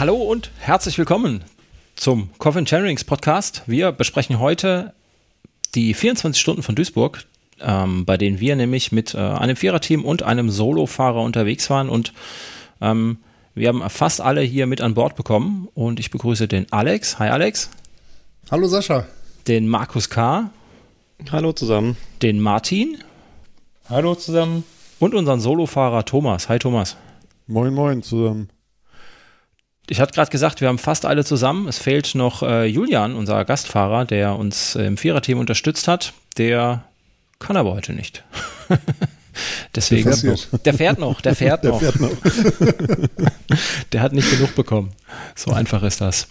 Hallo und herzlich willkommen zum Coffin Chairings Podcast. Wir besprechen heute die 24 Stunden von Duisburg, ähm, bei denen wir nämlich mit äh, einem Viererteam und einem Solofahrer unterwegs waren und ähm, wir haben fast alle hier mit an Bord bekommen und ich begrüße den Alex. Hi Alex. Hallo Sascha. Den Markus K. Hallo zusammen. Den Martin. Hallo zusammen. Und unseren Solofahrer Thomas. Hi Thomas. Moin moin zusammen. Ich hatte gerade gesagt, wir haben fast alle zusammen. Es fehlt noch äh, Julian, unser Gastfahrer, der uns äh, im Viererteam unterstützt hat. Der kann aber heute nicht. Deswegen, der fährt, noch. der fährt noch, der fährt noch. Der, hat nicht genug bekommen. So einfach ist das.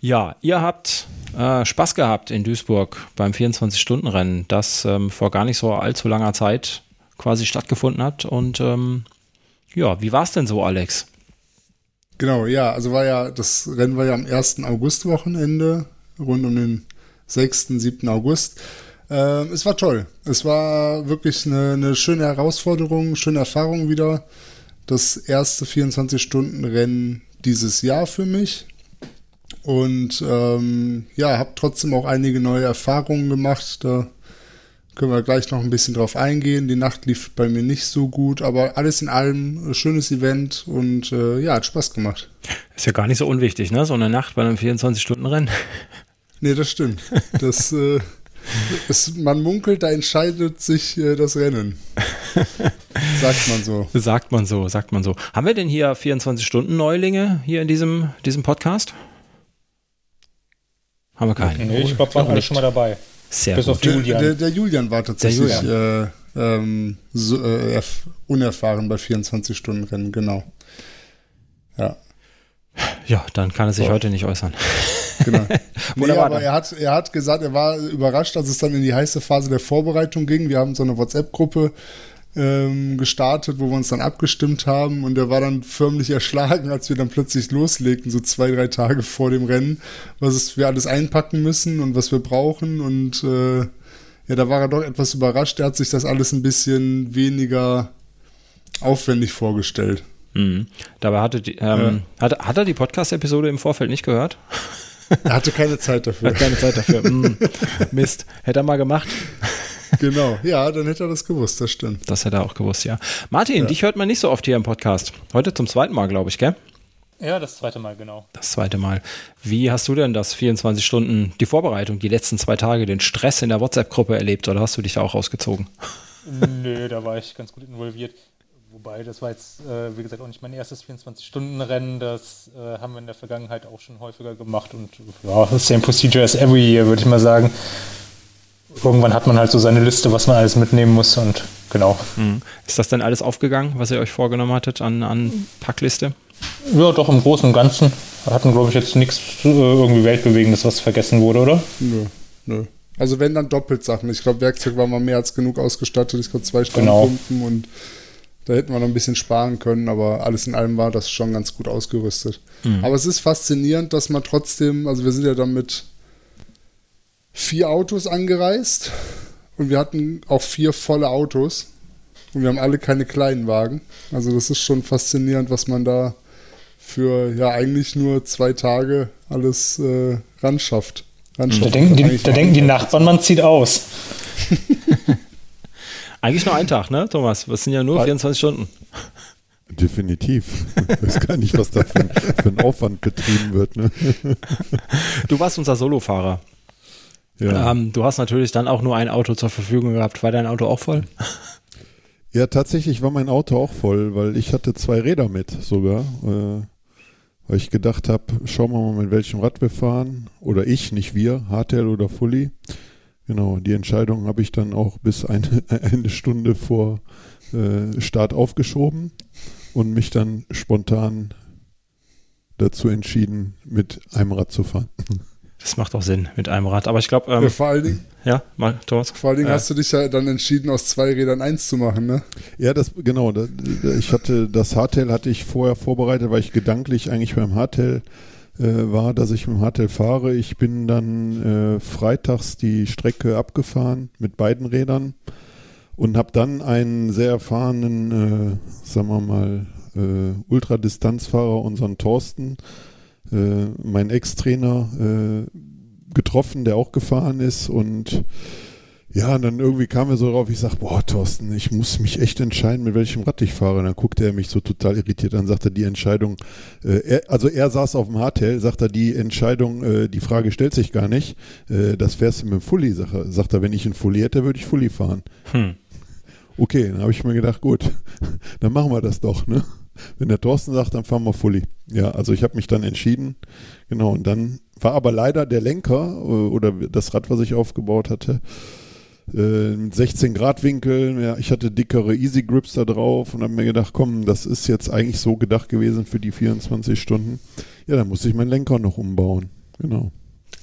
Ja, ihr habt äh, Spaß gehabt in Duisburg beim 24-Stunden-Rennen, das ähm, vor gar nicht so allzu langer Zeit quasi stattgefunden hat. Und ähm, ja, wie war es denn so, Alex? Genau, ja, also war ja, das Rennen war ja am 1. August-Wochenende, rund um den 6., 7. August. Ähm, es war toll. Es war wirklich eine, eine schöne Herausforderung, schöne Erfahrung wieder. Das erste 24-Stunden-Rennen dieses Jahr für mich. Und ähm, ja, habe trotzdem auch einige neue Erfahrungen gemacht. Da können wir gleich noch ein bisschen drauf eingehen. Die Nacht lief bei mir nicht so gut, aber alles in allem ein schönes Event und äh, ja, hat Spaß gemacht. Ist ja gar nicht so unwichtig, ne? So eine Nacht bei einem 24-Stunden-Rennen. Nee, das stimmt. Das, äh, es, man munkelt, da entscheidet sich äh, das Rennen. sagt man so. Sagt man so, sagt man so. Haben wir denn hier 24-Stunden-Neulinge hier in diesem, diesem Podcast? Haben wir keinen. Nee, ich glaube, waren alle schon mal dabei. Sehr Bis gut. auf Julian. Der, der, Julian war tatsächlich Julian. Äh, ähm, so, äh, unerfahren bei 24-Stunden-Rennen, genau. Ja. Ja, dann kann er sich so. heute nicht äußern. Genau. nee, aber er hat, er hat gesagt, er war überrascht, als es dann in die heiße Phase der Vorbereitung ging. Wir haben so eine WhatsApp-Gruppe ähm, gestartet, wo wir uns dann abgestimmt haben und er war dann förmlich erschlagen, als wir dann plötzlich loslegten, so zwei, drei Tage vor dem Rennen, was wir alles einpacken müssen und was wir brauchen und äh, ja, da war er doch etwas überrascht. Er hat sich das alles ein bisschen weniger aufwendig vorgestellt. Mhm. Dabei hatte die, ähm, ja. hat, hat er die Podcast-Episode im Vorfeld nicht gehört? Er hatte keine Zeit dafür. Hat keine Zeit dafür. Mm, Mist. Hätte er mal gemacht. Genau, ja, dann hätte er das gewusst, das stimmt. Das hätte er auch gewusst, ja. Martin, ja. dich hört man nicht so oft hier im Podcast. Heute zum zweiten Mal, glaube ich, gell? Ja, das zweite Mal, genau. Das zweite Mal. Wie hast du denn das 24 Stunden, die Vorbereitung, die letzten zwei Tage, den Stress in der WhatsApp-Gruppe erlebt oder hast du dich da auch rausgezogen? Nö, da war ich ganz gut involviert. Wobei, das war jetzt, äh, wie gesagt, auch nicht mein erstes 24-Stunden-Rennen. Das äh, haben wir in der Vergangenheit auch schon häufiger gemacht. Und ja, same procedure as every year, würde ich mal sagen irgendwann hat man halt so seine Liste, was man alles mitnehmen muss und genau. Mhm. Ist das denn alles aufgegangen, was ihr euch vorgenommen hattet an, an Packliste? Ja, doch im Großen und Ganzen. Wir hatten, glaube ich, jetzt nichts äh, irgendwie Weltbewegendes, was vergessen wurde, oder? Nö, nö. Also wenn dann doppelt Sachen. Ich glaube, Werkzeug war mal mehr als genug ausgestattet. Ich glaube, zwei Standpumpen genau. und da hätten wir noch ein bisschen sparen können, aber alles in allem war das schon ganz gut ausgerüstet. Mhm. Aber es ist faszinierend, dass man trotzdem, also wir sind ja damit vier Autos angereist und wir hatten auch vier volle Autos und wir haben alle keine kleinen Wagen. Also das ist schon faszinierend, was man da für ja eigentlich nur zwei Tage alles äh, ranschafft. ranschafft. Da denken, die, da denken die Nachbarn, man zieht aus. eigentlich nur ein Tag, ne, Thomas? Das sind ja nur 24 Stunden. Definitiv. Ich weiß gar nicht, was da für, für ein Aufwand betrieben wird. Ne? Du warst unser Solofahrer. Ja. Ähm, du hast natürlich dann auch nur ein Auto zur Verfügung gehabt. War dein Auto auch voll? Ja, tatsächlich war mein Auto auch voll, weil ich hatte zwei Räder mit sogar. Äh, weil ich gedacht habe, schauen wir mal, mit welchem Rad wir fahren. Oder ich, nicht wir, Hardtail oder Fully. Genau, die Entscheidung habe ich dann auch bis eine, eine Stunde vor äh, Start aufgeschoben und mich dann spontan dazu entschieden, mit einem Rad zu fahren. Das macht auch Sinn mit einem Rad. Aber ich glaube. Ähm, ja, vor allen Dingen. Ja, mal, Thomas. Vor allen Dingen äh, hast du dich ja dann entschieden, aus zwei Rädern eins zu machen, ne? Ja, das, genau. Das, ich hatte, das Hardtail hatte ich vorher vorbereitet, weil ich gedanklich eigentlich beim Hardtail äh, war, dass ich mit dem Hardtail fahre. Ich bin dann äh, freitags die Strecke abgefahren mit beiden Rädern und habe dann einen sehr erfahrenen, äh, sagen wir mal, äh, Ultradistanzfahrer, unseren Thorsten, äh, mein Ex-Trainer, äh, getroffen, der auch gefahren ist und ja, und dann irgendwie kam er so drauf, ich sag, boah, Thorsten, ich muss mich echt entscheiden, mit welchem Rad ich fahre. Und dann guckte er mich so total irritiert an, sagte die Entscheidung, äh, er, also er saß auf dem Hardtail, sagt er, die Entscheidung, äh, die Frage stellt sich gar nicht. Äh, das fährst du mit dem Fully, sagt er. Sagt er, wenn ich einen Fully hätte, würde ich Fully fahren. Hm. Okay, dann habe ich mir gedacht, gut, dann machen wir das doch, ne? Wenn der Thorsten sagt, dann fahren wir Fully. Ja, also ich habe mich dann entschieden. Genau, und dann war aber leider der Lenker äh, oder das Rad, was ich aufgebaut hatte, äh, 16 Grad Winkel. Ja, ich hatte dickere Easy Grips da drauf und habe mir gedacht, komm, das ist jetzt eigentlich so gedacht gewesen für die 24 Stunden. Ja, dann musste ich meinen Lenker noch umbauen. Genau.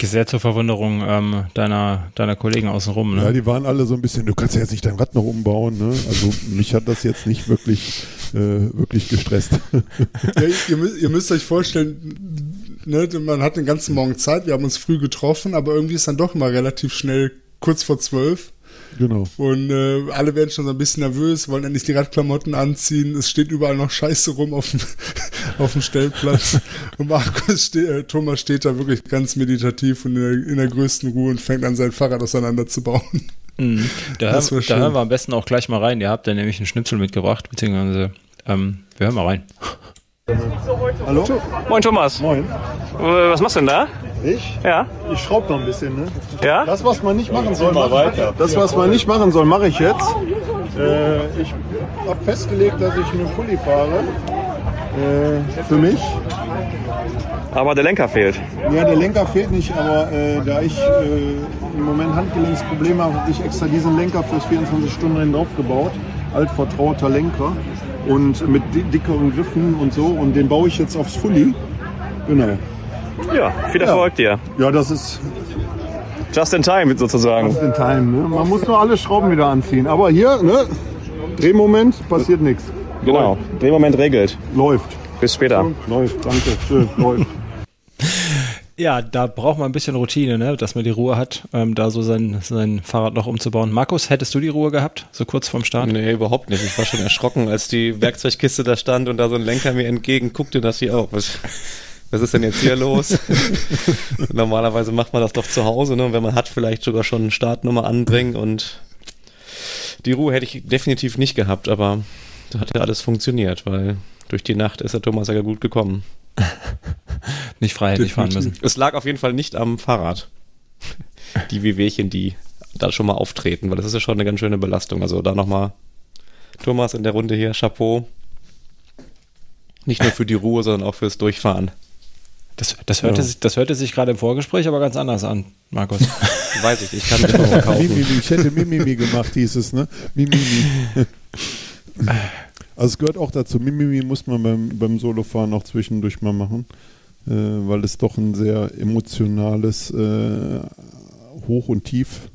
Sehr zur Verwunderung ähm, deiner, deiner Kollegen außenrum. Ne? Ja, die waren alle so ein bisschen, du kannst ja jetzt nicht dein Rad noch umbauen. Ne? Also mich hat das jetzt nicht wirklich, äh, wirklich gestresst. Ja, ihr, müsst, ihr, müsst, euch vorstellen, ne, man hat den ganzen Morgen Zeit, wir haben uns früh getroffen, aber irgendwie ist dann doch immer relativ schnell kurz vor zwölf. Genau. Und äh, alle werden schon so ein bisschen nervös, wollen endlich die Radklamotten anziehen. Es steht überall noch Scheiße rum auf dem, auf dem Stellplatz. und Markus ste äh, Thomas steht da wirklich ganz meditativ und in der, in der, größten Ruhe und fängt an, sein Fahrrad auseinanderzubauen. Mhm. Da, das da hören wir am besten auch gleich mal rein. Ihr habt ja nämlich einen Schnipsel mitgebracht, beziehungsweise ähm, wir hören mal rein. Hallo? Moin Thomas. Moin. Äh, was machst du denn da? Ich? Ja. Ich schraube noch ein bisschen, ne? Ja? Das, was man nicht machen soll, mal weiter. das, was man nicht machen soll, mache ich jetzt. Äh, ich habe festgelegt, dass ich mit Pulli fahre. Äh, für mich. Aber der Lenker fehlt. Ja, der Lenker fehlt nicht, aber äh, da ich äh, im Moment Handgelenksprobleme habe, habe ich extra diesen Lenker fürs 24-Stunden-Rennen draufgebaut. Altvertrauter Lenker und mit dickeren Griffen und so. Und den baue ich jetzt aufs Fully. Genau. Ja, viel Erfolg ja. dir. Ja, das ist Just in time sozusagen. Just in time, ne? Man muss nur alle Schrauben wieder anziehen. Aber hier, ne? Drehmoment, passiert nichts. Genau, Drehmoment regelt. Läuft. Bis später. Läuft, danke. Schön, läuft. Ja, da braucht man ein bisschen Routine, ne? dass man die Ruhe hat, ähm, da so sein, sein Fahrrad noch umzubauen. Markus, hättest du die Ruhe gehabt, so kurz vorm Start? Nee, überhaupt nicht. Ich war schon erschrocken, als die Werkzeugkiste da stand und da so ein Lenker mir entgegen guckte, dass sie auch. Was, was ist denn jetzt hier los? Normalerweise macht man das doch zu Hause, ne? wenn man hat, vielleicht sogar schon eine Startnummer anbringen und die Ruhe hätte ich definitiv nicht gehabt, aber da hat ja alles funktioniert, weil durch die Nacht ist der Thomas ja gut gekommen. nicht frei hätte ich fahren müssen. Es lag auf jeden Fall nicht am Fahrrad. Die Wehwehchen, die da schon mal auftreten, weil das ist ja schon eine ganz schöne Belastung. Also da nochmal Thomas in der Runde hier, Chapeau. Nicht nur für die Ruhe, sondern auch fürs Durchfahren. Das, das, hörte, ja. sich, das hörte sich gerade im Vorgespräch aber ganz anders an, Markus. Weiß ich, ich kann mich auch kaufen. Mimimi, ich hätte Mimimi gemacht, hieß es, ne? Mimimi. Also es gehört auch dazu. Mimimi muss man beim, beim Solofahren auch zwischendurch mal machen, äh, weil es doch ein sehr emotionales äh, Hoch und Tief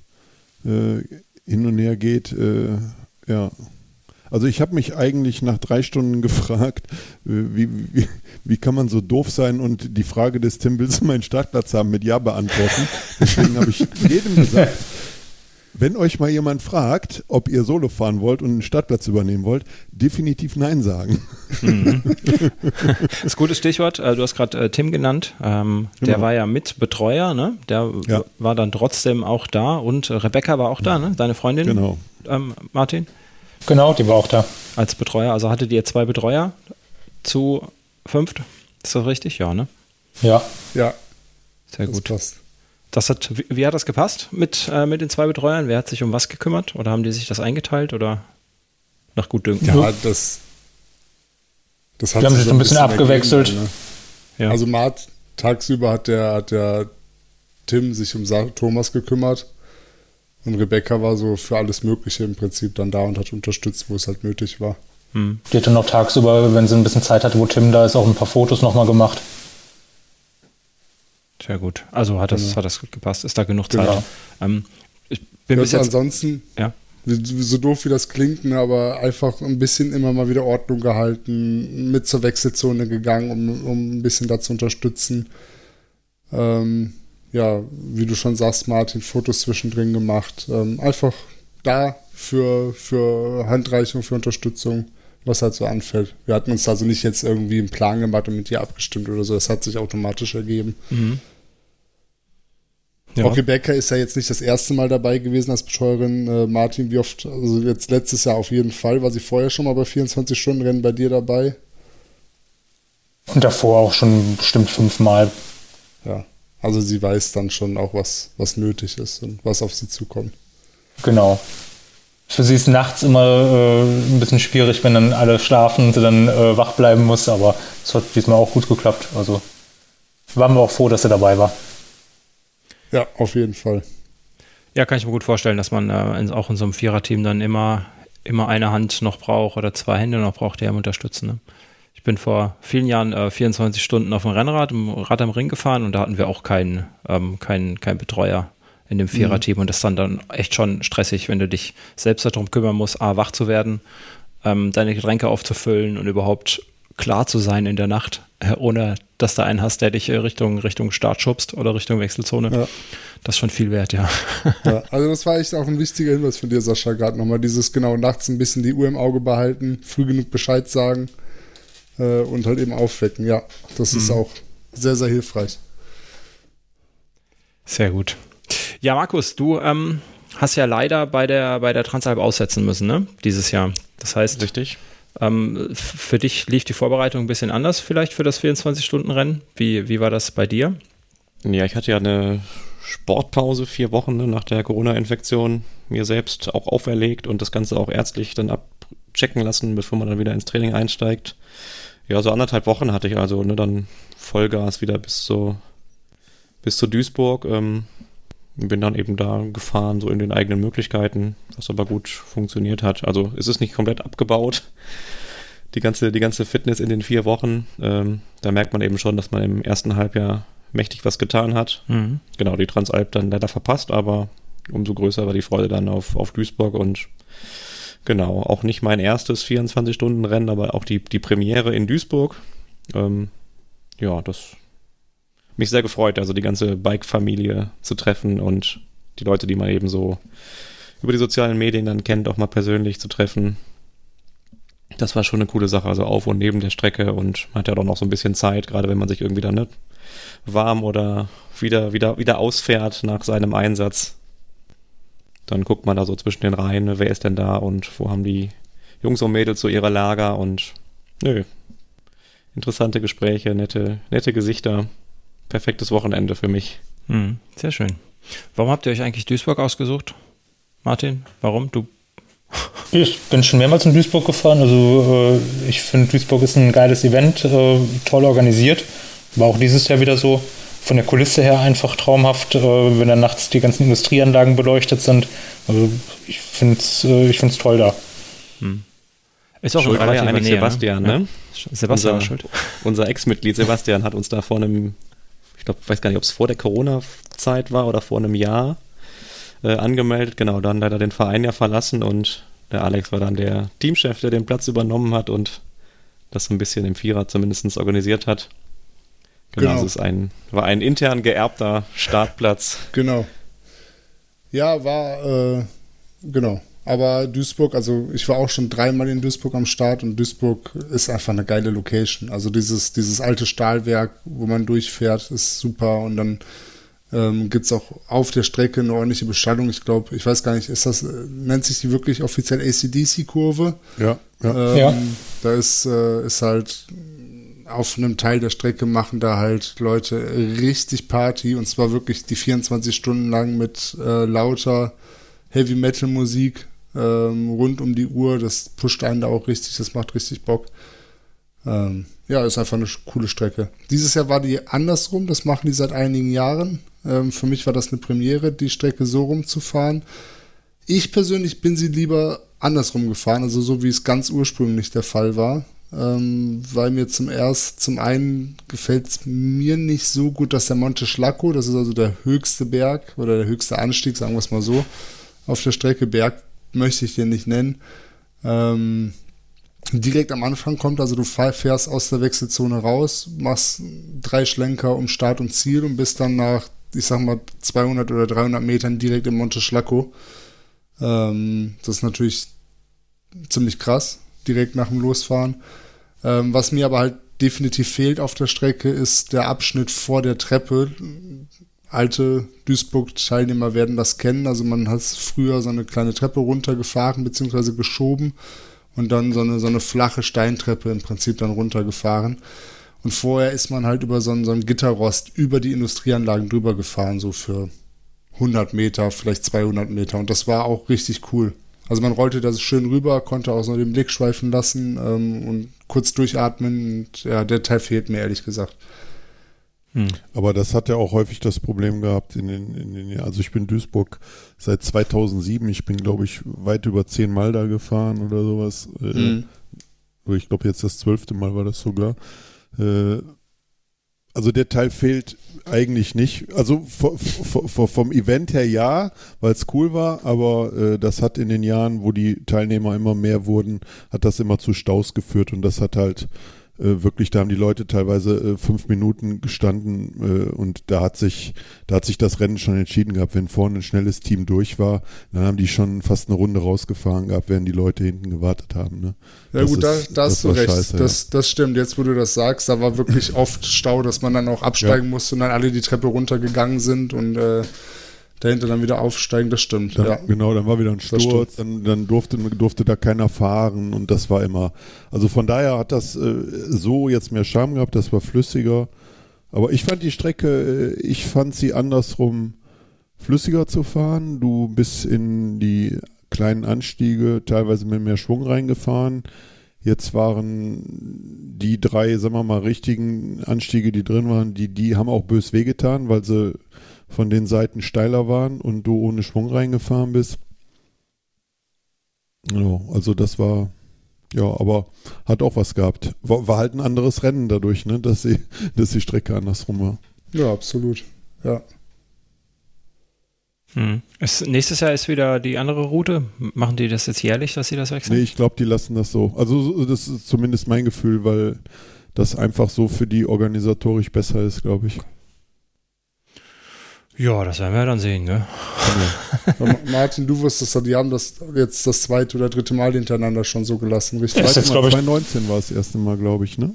äh, hin und her geht. Äh, ja, also ich habe mich eigentlich nach drei Stunden gefragt, wie, wie, wie, kann man so doof sein und die Frage des Tim, willst du meinen Startplatz haben, mit Ja beantworten. Deswegen habe ich jedem gesagt, wenn euch mal jemand fragt, ob ihr Solo fahren wollt und einen Startplatz übernehmen wollt, definitiv Nein sagen. Mhm. Das ist ein gutes Stichwort. Äh, du hast gerade äh, Tim genannt. Ähm, genau. Der war ja Mitbetreuer, ne? Der ja. war dann trotzdem auch da und Rebecca war auch da, ne? Deine Freundin. Genau. Ähm, Martin? Genau, die war auch da. Als Betreuer. Also hattet ihr zwei Betreuer zu fünft? Ist das richtig? Ja, ne? Ja. Ja. Sehr gut. Das, das hat, wie, hat das gepasst mit, äh, mit den zwei Betreuern? Wer hat sich um was gekümmert? Oder haben die sich das eingeteilt oder nach Gutdünken? Ja, das, das hat Die haben sich so ein bisschen, bisschen abgewechselt. Ergeben, ne? ja. Also Mart, tagsüber hat der, hat der Tim sich um Thomas gekümmert und Rebecca war so für alles Mögliche im Prinzip dann da und hat unterstützt, wo es halt nötig war. Hm. Die hat dann noch tagsüber, wenn sie ein bisschen Zeit hatte, wo Tim da ist, auch ein paar Fotos nochmal gemacht. Sehr gut. Also hat das, genau. hat das gut gepasst. Ist da genug Zeit? Genau. Ähm, ich bin bis jetzt, ansonsten, ja. so doof wie das klingt, ne, aber einfach ein bisschen immer mal wieder Ordnung gehalten, mit zur Wechselzone gegangen, um, um ein bisschen da zu unterstützen. Ähm, ja, wie du schon sagst, Martin, Fotos zwischendrin gemacht. Ähm, einfach da für, für Handreichung, für Unterstützung, was halt so anfällt. Wir hatten uns also nicht jetzt irgendwie einen Plan gemacht und mit dir abgestimmt oder so. Das hat sich automatisch ergeben. Mhm. Ja. Rocky Becker ist ja jetzt nicht das erste Mal dabei gewesen als Betreuerin. Äh, Martin, wie oft, also jetzt letztes Jahr auf jeden Fall, war sie vorher schon mal bei 24-Stunden-Rennen bei dir dabei? Und davor auch schon bestimmt fünfmal. Ja, also sie weiß dann schon auch, was, was nötig ist und was auf sie zukommt. Genau. Für sie ist nachts immer äh, ein bisschen schwierig, wenn dann alle schlafen und sie dann äh, wach bleiben muss, aber es hat diesmal auch gut geklappt. Also waren wir auch froh, dass sie dabei war. Ja, auf jeden Fall. Ja, kann ich mir gut vorstellen, dass man äh, auch in so einem Viererteam dann immer, immer eine Hand noch braucht oder zwei Hände noch braucht, die einem unterstützen. Ne? Ich bin vor vielen Jahren äh, 24 Stunden auf dem Rennrad, im Rad am Ring gefahren und da hatten wir auch keinen, ähm, keinen, keinen Betreuer in dem Viererteam. Mhm. Und das ist dann, dann echt schon stressig, wenn du dich selbst darum kümmern musst, A, wach zu werden, ähm, deine Getränke aufzufüllen und überhaupt klar zu sein in der Nacht, äh, ohne dass du einen hast, der dich Richtung, Richtung Start schubst oder Richtung Wechselzone. Ja. Das ist schon viel wert, ja. ja. Also das war echt auch ein wichtiger Hinweis von dir, Sascha, gerade nochmal. Dieses genau nachts ein bisschen die Uhr im Auge behalten, früh genug Bescheid sagen äh, und halt eben aufwecken. Ja, das mhm. ist auch sehr, sehr hilfreich. Sehr gut. Ja, Markus, du ähm, hast ja leider bei der, bei der Transalp aussetzen müssen, ne? Dieses Jahr. Das heißt. Richtig. Ähm, für dich lief die Vorbereitung ein bisschen anders, vielleicht für das 24-Stunden-Rennen. Wie, wie war das bei dir? Ja, ich hatte ja eine Sportpause, vier Wochen ne, nach der Corona-Infektion, mir selbst auch auferlegt und das Ganze auch ärztlich dann abchecken lassen, bevor man dann wieder ins Training einsteigt. Ja, so anderthalb Wochen hatte ich also, ne, dann Vollgas wieder bis zu, bis zu Duisburg. Ähm, bin dann eben da gefahren, so in den eigenen Möglichkeiten, was aber gut funktioniert hat. Also ist es nicht komplett abgebaut, die ganze, die ganze Fitness in den vier Wochen. Ähm, da merkt man eben schon, dass man im ersten Halbjahr mächtig was getan hat. Mhm. Genau, die Transalp dann leider verpasst, aber umso größer war die Freude dann auf, auf Duisburg und genau, auch nicht mein erstes 24-Stunden-Rennen, aber auch die, die Premiere in Duisburg. Ähm, ja, das mich sehr gefreut, also die ganze Bike-Familie zu treffen und die Leute, die man eben so über die sozialen Medien dann kennt, auch mal persönlich zu treffen. Das war schon eine coole Sache, also auf und neben der Strecke und man hat ja doch noch so ein bisschen Zeit, gerade wenn man sich irgendwie dann nicht warm oder wieder, wieder, wieder ausfährt nach seinem Einsatz. Dann guckt man da so zwischen den Reihen, wer ist denn da und wo haben die Jungs und Mädels so ihre Lager und nö. Interessante Gespräche, nette, nette Gesichter perfektes Wochenende für mich. Mhm, sehr schön. Warum habt ihr euch eigentlich Duisburg ausgesucht? Martin, warum? Du ich bin schon mehrmals in Duisburg gefahren. Also äh, ich finde, Duisburg ist ein geiles Event, äh, toll organisiert. War auch dieses Jahr wieder so. Von der Kulisse her einfach traumhaft, äh, wenn dann nachts die ganzen Industrieanlagen beleuchtet sind. Also ich finde es äh, ich find's toll da. Hm. Ist auch Schuld war ja eigentlich Nähe, Sebastian, ne? ne? Sebastian unser, unser Ex-Mitglied Sebastian hat uns da vor einem ich glaube, weiß gar nicht, ob es vor der Corona-Zeit war oder vor einem Jahr äh, angemeldet. Genau, dann leider den Verein ja verlassen und der Alex war dann der Teamchef, der den Platz übernommen hat und das so ein bisschen im Vierer zumindest organisiert hat. Genau, genau. es ist ein, war ein intern geerbter Startplatz. Genau. Ja, war, äh, genau. Aber Duisburg, also ich war auch schon dreimal in Duisburg am Start und Duisburg ist einfach eine geile Location. Also dieses, dieses alte Stahlwerk, wo man durchfährt, ist super und dann ähm, gibt es auch auf der Strecke eine ordentliche Beschallung. Ich glaube, ich weiß gar nicht, ist das, nennt sich die wirklich offiziell ACDC-Kurve? Ja, ja. Ähm, ja. Da ist, äh, ist halt auf einem Teil der Strecke machen da halt Leute richtig Party und zwar wirklich die 24 Stunden lang mit äh, lauter Heavy Metal Musik ähm, rund um die Uhr. Das pusht einen da auch richtig, das macht richtig Bock. Ähm, ja, ist einfach eine coole Strecke. Dieses Jahr war die andersrum, das machen die seit einigen Jahren. Ähm, für mich war das eine Premiere, die Strecke so rumzufahren. Ich persönlich bin sie lieber andersrum gefahren, also so wie es ganz ursprünglich der Fall war. Ähm, weil mir zum erst, zum einen gefällt es mir nicht so gut, dass der Monte Schlacco, das ist also der höchste Berg oder der höchste Anstieg, sagen wir es mal so, auf der Strecke Berg möchte ich den nicht nennen, ähm, direkt am Anfang kommt. Also du fährst aus der Wechselzone raus, machst drei Schlenker um Start und Ziel und bist dann nach, ich sag mal, 200 oder 300 Metern direkt im Monte Schlacco. Ähm, das ist natürlich ziemlich krass. direkt nach dem Losfahren. Ähm, was mir aber halt definitiv fehlt auf der Strecke, ist der Abschnitt vor der Treppe. Alte Duisburg-Teilnehmer werden das kennen. Also man hat früher so eine kleine Treppe runtergefahren bzw. geschoben und dann so eine, so eine flache Steintreppe im Prinzip dann runtergefahren. Und vorher ist man halt über so einen, so einen Gitterrost über die Industrieanlagen drüber gefahren, so für 100 Meter, vielleicht 200 Meter. Und das war auch richtig cool. Also man rollte da schön rüber, konnte auch so den Blick schweifen lassen ähm, und kurz durchatmen. Und ja, der Teil fehlt mir ehrlich gesagt. Hm. Aber das hat ja auch häufig das Problem gehabt in den, in den also ich bin Duisburg seit 2007, ich bin glaube ich weit über zehn Mal da gefahren oder sowas. Mhm. Äh, ich glaube jetzt das zwölfte Mal war das sogar. Äh, also der Teil fehlt eigentlich nicht. Also vom Event her ja, weil es cool war, aber äh, das hat in den Jahren, wo die Teilnehmer immer mehr wurden, hat das immer zu Staus geführt und das hat halt äh, wirklich, da haben die Leute teilweise äh, fünf Minuten gestanden äh, und da hat sich, da hat sich das Rennen schon entschieden gehabt. Wenn vorne ein schnelles Team durch war, dann haben die schon fast eine Runde rausgefahren gehabt, während die Leute hinten gewartet haben. Ne? Ja das gut, ist, da, da hast du recht. Scheiße, das, ja. das stimmt. Jetzt, wo du das sagst, da war wirklich oft Stau, dass man dann auch absteigen ja. musste und dann alle die Treppe runtergegangen sind und äh, dahinter dann wieder aufsteigen, das stimmt. Dann, ja. Genau, dann war wieder ein Sturz, dann, dann durfte, durfte da keiner fahren und das war immer. Also von daher hat das äh, so jetzt mehr Charme gehabt, das war flüssiger. Aber ich fand die Strecke, äh, ich fand sie andersrum flüssiger zu fahren. Du bist in die kleinen Anstiege teilweise mit mehr Schwung reingefahren. Jetzt waren die drei, sagen wir mal, richtigen Anstiege, die drin waren, die, die haben auch bös wehgetan, weil sie von den Seiten steiler waren und du ohne Schwung reingefahren bist. Ja, also das war, ja, aber hat auch was gehabt. War, war halt ein anderes Rennen dadurch, ne, dass, sie, dass die Strecke andersrum war. Ja, absolut. Ja. Hm. Ist, nächstes Jahr ist wieder die andere Route. Machen die das jetzt jährlich, dass sie das wechseln? Nee, ich glaube, die lassen das so. Also, das ist zumindest mein Gefühl, weil das einfach so für die organisatorisch besser ist, glaube ich. Ja, das werden wir dann sehen, ne? Ja. Martin, du wusstest, die haben das jetzt das zweite oder dritte Mal hintereinander schon so gelassen, richtig? Das ist, 2019 war das erste Mal, glaube ich, ne?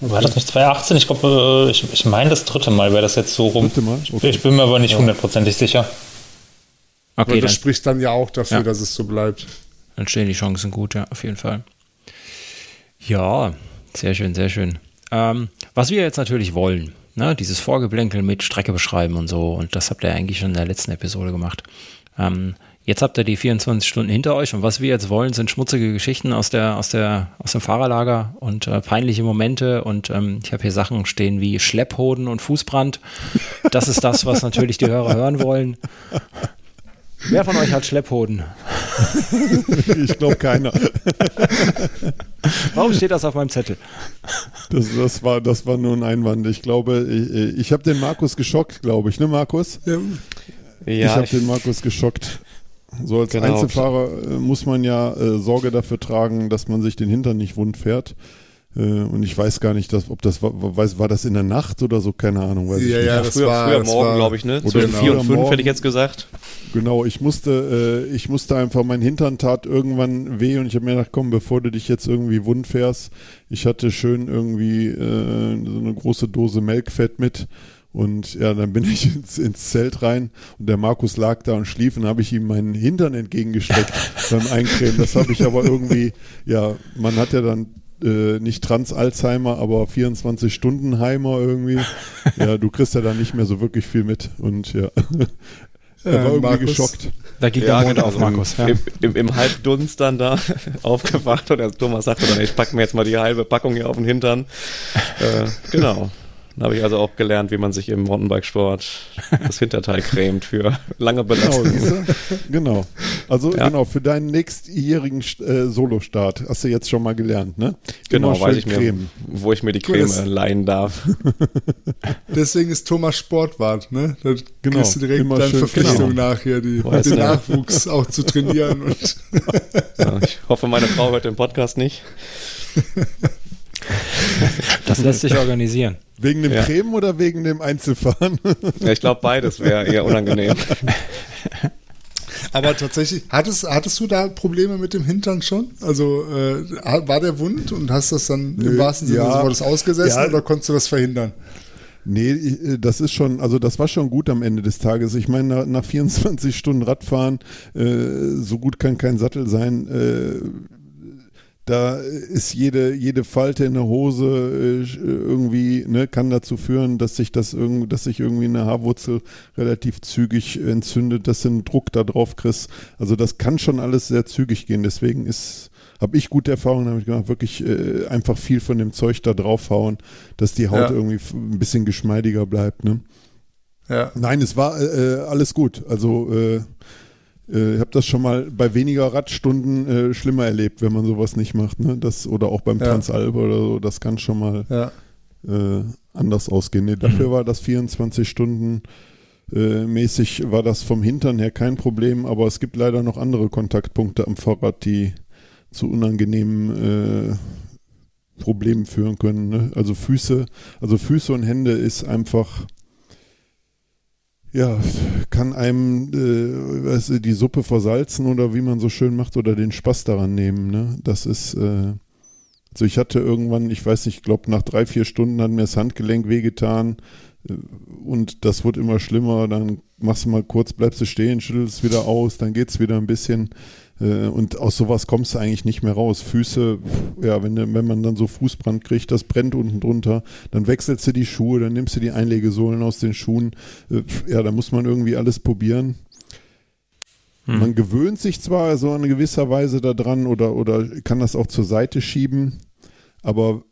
War das nicht 2018? Ich glaube, äh, ich, ich meine, das dritte Mal wäre das jetzt so rum. Dritte Mal? Okay. Ich bin mir aber nicht hundertprozentig ja. sicher. Okay, Aber das dann, spricht dann ja auch dafür, ja. dass es so bleibt. Dann stehen die Chancen gut, ja, auf jeden Fall. Ja, sehr schön, sehr schön. Ähm, was wir jetzt natürlich wollen, ne, dieses Vorgeblänkel mit Strecke beschreiben und so. Und das habt ihr eigentlich schon in der letzten Episode gemacht. Ähm, jetzt habt ihr die 24 Stunden hinter euch und was wir jetzt wollen, sind schmutzige Geschichten aus der, aus der, aus dem Fahrerlager und äh, peinliche Momente. Und ähm, ich habe hier Sachen stehen wie Schlepphoden und Fußbrand. Das ist das, was natürlich die Hörer hören wollen. Wer von euch hat Schlepphoden? ich glaube keiner. Warum steht das auf meinem Zettel? Das, das, war, das war nur ein Einwand. Ich glaube, ich, ich habe den Markus geschockt, glaube ich, ne Markus? Ja. ich habe den Markus geschockt. So als genau. Einzelfahrer äh, muss man ja äh, Sorge dafür tragen, dass man sich den Hintern nicht wund fährt. Äh, und ich weiß gar nicht, dass, ob das war, weiß, war das in der Nacht oder so, keine Ahnung. Weiß ja, ich ja, das früher, war, früher morgen, glaube ich, ne? Zwischen genau. vier und fünf hätte ich jetzt gesagt. Genau, ich musste, äh, ich musste einfach, mein Hintern tat irgendwann weh und ich habe mir gedacht, komm, bevor du dich jetzt irgendwie wund fährst, ich hatte schön irgendwie äh, so eine große Dose Melkfett mit. Und ja, dann bin ich ins, ins, Zelt rein und der Markus lag da und schlief und habe ich ihm meinen Hintern entgegengesteckt beim Eincremen. Das habe ich aber irgendwie, ja, man hat ja dann äh, nicht Trans-Alzheimer, aber 24-Stunden-Heimer irgendwie. ja, du kriegst ja dann nicht mehr so wirklich viel mit und ja. er war irgendwie Markus, geschockt. Da ging ja, der Mond genau, auf, Markus. Ja. Im, im, Im, Halbdunst dann da aufgewacht und der Thomas sagte dann, ich pack mir jetzt mal die halbe Packung hier auf den Hintern. Äh, genau. Dann habe ich also auch gelernt, wie man sich im Mountainbikesport das Hinterteil cremt für lange Belastung. Genau, genau. Also ja. genau, für deinen nächstjährigen äh, Solostart hast du jetzt schon mal gelernt, ne? Genau, weiß ich Creme. mir, wo ich mir die Creme cool, leihen darf. Deswegen ist Thomas Sportwart, ne? Da genau, gehst du direkt immer deine Verpflichtung genau. nach, hier die, den ne? Nachwuchs auch zu trainieren. Und ja, ich hoffe, meine Frau hört den Podcast nicht. Das lässt sich organisieren. Wegen dem ja. Creme oder wegen dem Einzelfahren? Ja, ich glaube, beides wäre eher unangenehm. Aber tatsächlich, hattest, hattest du da Probleme mit dem Hintern schon? Also äh, war der wund und hast das dann im wahrsten Sinne ja. des Wortes ausgesessen Ja. oder konntest du das verhindern? Nee, äh, das ist schon, also das war schon gut am Ende des Tages. Ich meine, nach, nach 24 Stunden Radfahren, äh, so gut kann kein Sattel sein. Äh, da ist jede, jede Falte in der Hose äh, irgendwie, ne, kann dazu führen, dass sich das irgendwie, dass sich irgendwie eine Haarwurzel relativ zügig entzündet, dass du einen Druck da drauf kriegst. Also das kann schon alles sehr zügig gehen. Deswegen ist, habe ich gute Erfahrungen damit gemacht, wirklich äh, einfach viel von dem Zeug da draufhauen, dass die Haut Ja. irgendwie ein bisschen geschmeidiger bleibt, ne? Ja. Nein, es war äh, alles gut. Also äh, äh, ich habe das schon mal bei weniger Radstunden äh, schlimmer erlebt, wenn man sowas nicht macht. Ne? Das, oder auch beim Ja. Transalp oder so, das kann schon mal Ja. äh, anders ausgehen. Nee, dafür war das 24 Stunden äh, mäßig, war das vom Hintern her kein Problem, aber es gibt leider noch andere Kontaktpunkte am Fahrrad, die zu unangenehmen äh, Problemen führen können. Ne? Also Füße, also Füße und Hände ist einfach ja, kann einem äh, weißt du, die Suppe versalzen oder wie man so schön macht oder den Spaß daran nehmen. Ne? Das ist, äh, also ich hatte irgendwann, ich weiß nicht, ich glaube nach drei, vier Stunden hat mir das Handgelenk wehgetan äh, und das wird immer schlimmer. Dann machst du mal kurz, bleibst du stehen, schüttelst wieder aus, dann geht's wieder ein bisschen. Äh, und aus sowas kommst du eigentlich nicht mehr raus. Füße, ja, wenn, wenn man dann so Fußbrand kriegt, das brennt unten drunter, dann wechselst du die Schuhe, dann nimmst du die Einlegesohlen aus den Schuhen. Äh, Ja, da muss man irgendwie alles probieren. Man gewöhnt sich zwar so in gewisser Weise daran oder, oder kann das auch zur Seite schieben, aber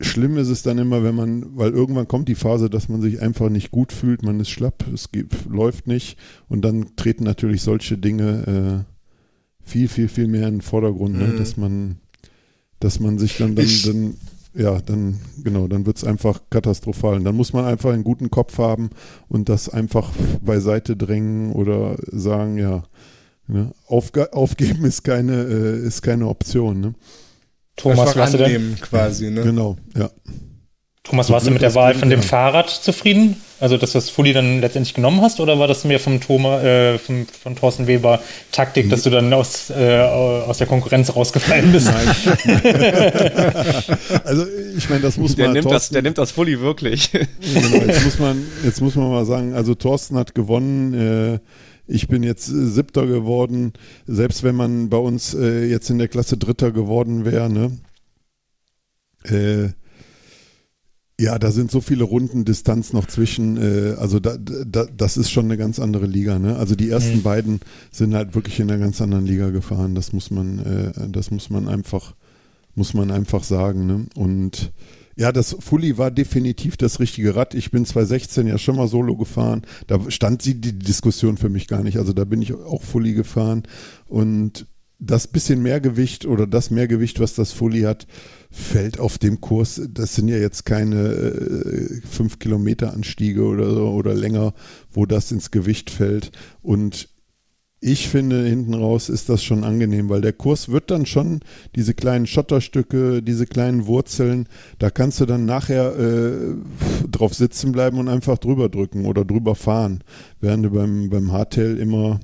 schlimm ist es dann immer, wenn man, weil irgendwann kommt die Phase, dass man sich einfach nicht gut fühlt, man ist schlapp, es geht, läuft nicht und dann treten natürlich solche Dinge äh, viel, viel, viel mehr in den Vordergrund, ne? Mhm. dass man, dass man sich dann, dann, dann ja, dann, genau, dann wird es einfach katastrophal. Und dann muss man einfach einen guten Kopf haben und das einfach beiseite drängen oder sagen, ja, ne, aufge aufgeben ist keine, äh, ist keine Option. Ne? Thomas, Einfach warst du denn, annehmen quasi, ne? Genau, ja. Thomas, warst du mit der Wahl von dem Fahrrad zufrieden? Also, dass du das Fully dann letztendlich genommen hast? Oder war das mehr vom Thomas, äh, vom, von Thorsten Weber Taktik, dass du dann aus, äh, aus der Konkurrenz rausgefallen bist? Also ich meine, das muss Der man nimmt, das, Thorsten- der nimmt das Fully wirklich. Genau, jetzt muss man, jetzt muss man mal sagen, also Thorsten hat gewonnen. Äh, ich bin jetzt Siebter geworden. Selbst wenn man bei uns äh, jetzt in der Klasse Dritter geworden wäre, ne? Äh, ja, da sind so viele Runden Distanz noch zwischen. Äh, also da, da, das ist schon eine ganz andere Liga. Ne? Also die ersten beiden sind halt wirklich in einer ganz anderen Liga gefahren. Das muss man, äh, das muss man einfach, muss man einfach sagen. Ne? Und ja, das Fully war definitiv das richtige Rad. Ich bin 2016 ja schon mal Solo gefahren. Da stand sie die Diskussion für mich gar nicht. Also da bin ich auch Fully gefahren. Und das bisschen Mehrgewicht oder das Mehrgewicht, was das Fully hat, fällt auf dem Kurs. Das sind ja jetzt keine 5 Kilometer Anstiege oder so oder länger, wo das ins Gewicht fällt. Und ich finde, hinten raus ist das schon angenehm, weil der Kurs wird dann schon diese kleinen Schotterstücke, diese kleinen Wurzeln, da kannst du dann nachher äh, drauf sitzen bleiben und einfach drüber drücken oder drüber fahren, während du beim, beim Hardtail immer,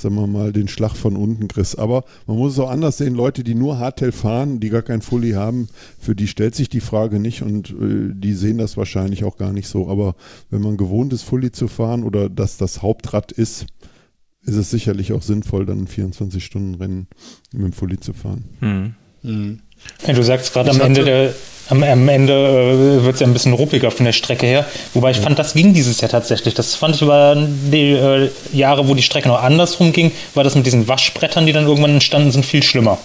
sagen wir mal, den Schlag von unten kriegst. Aber man muss es auch anders sehen, Leute, die nur Hardtail fahren, die gar kein Fully haben, für die stellt sich die Frage nicht und äh, die sehen das wahrscheinlich auch gar nicht so. Aber wenn man gewohnt ist, Fully zu fahren oder dass das Hauptrad ist, ist es sicherlich auch sinnvoll, dann ein 24-Stunden-Rennen mit dem Fully zu fahren. Hm. Mhm. Ja, du sagst gerade am Ende, der, am, am Ende äh, wird es ja ein bisschen ruppiger von der Strecke her. Wobei ich fand, das ging dieses Jahr tatsächlich. Das fand ich über die äh, Jahre, wo die Strecke noch andersrum ging, war das mit diesen Waschbrettern, die dann irgendwann entstanden sind, viel schlimmer.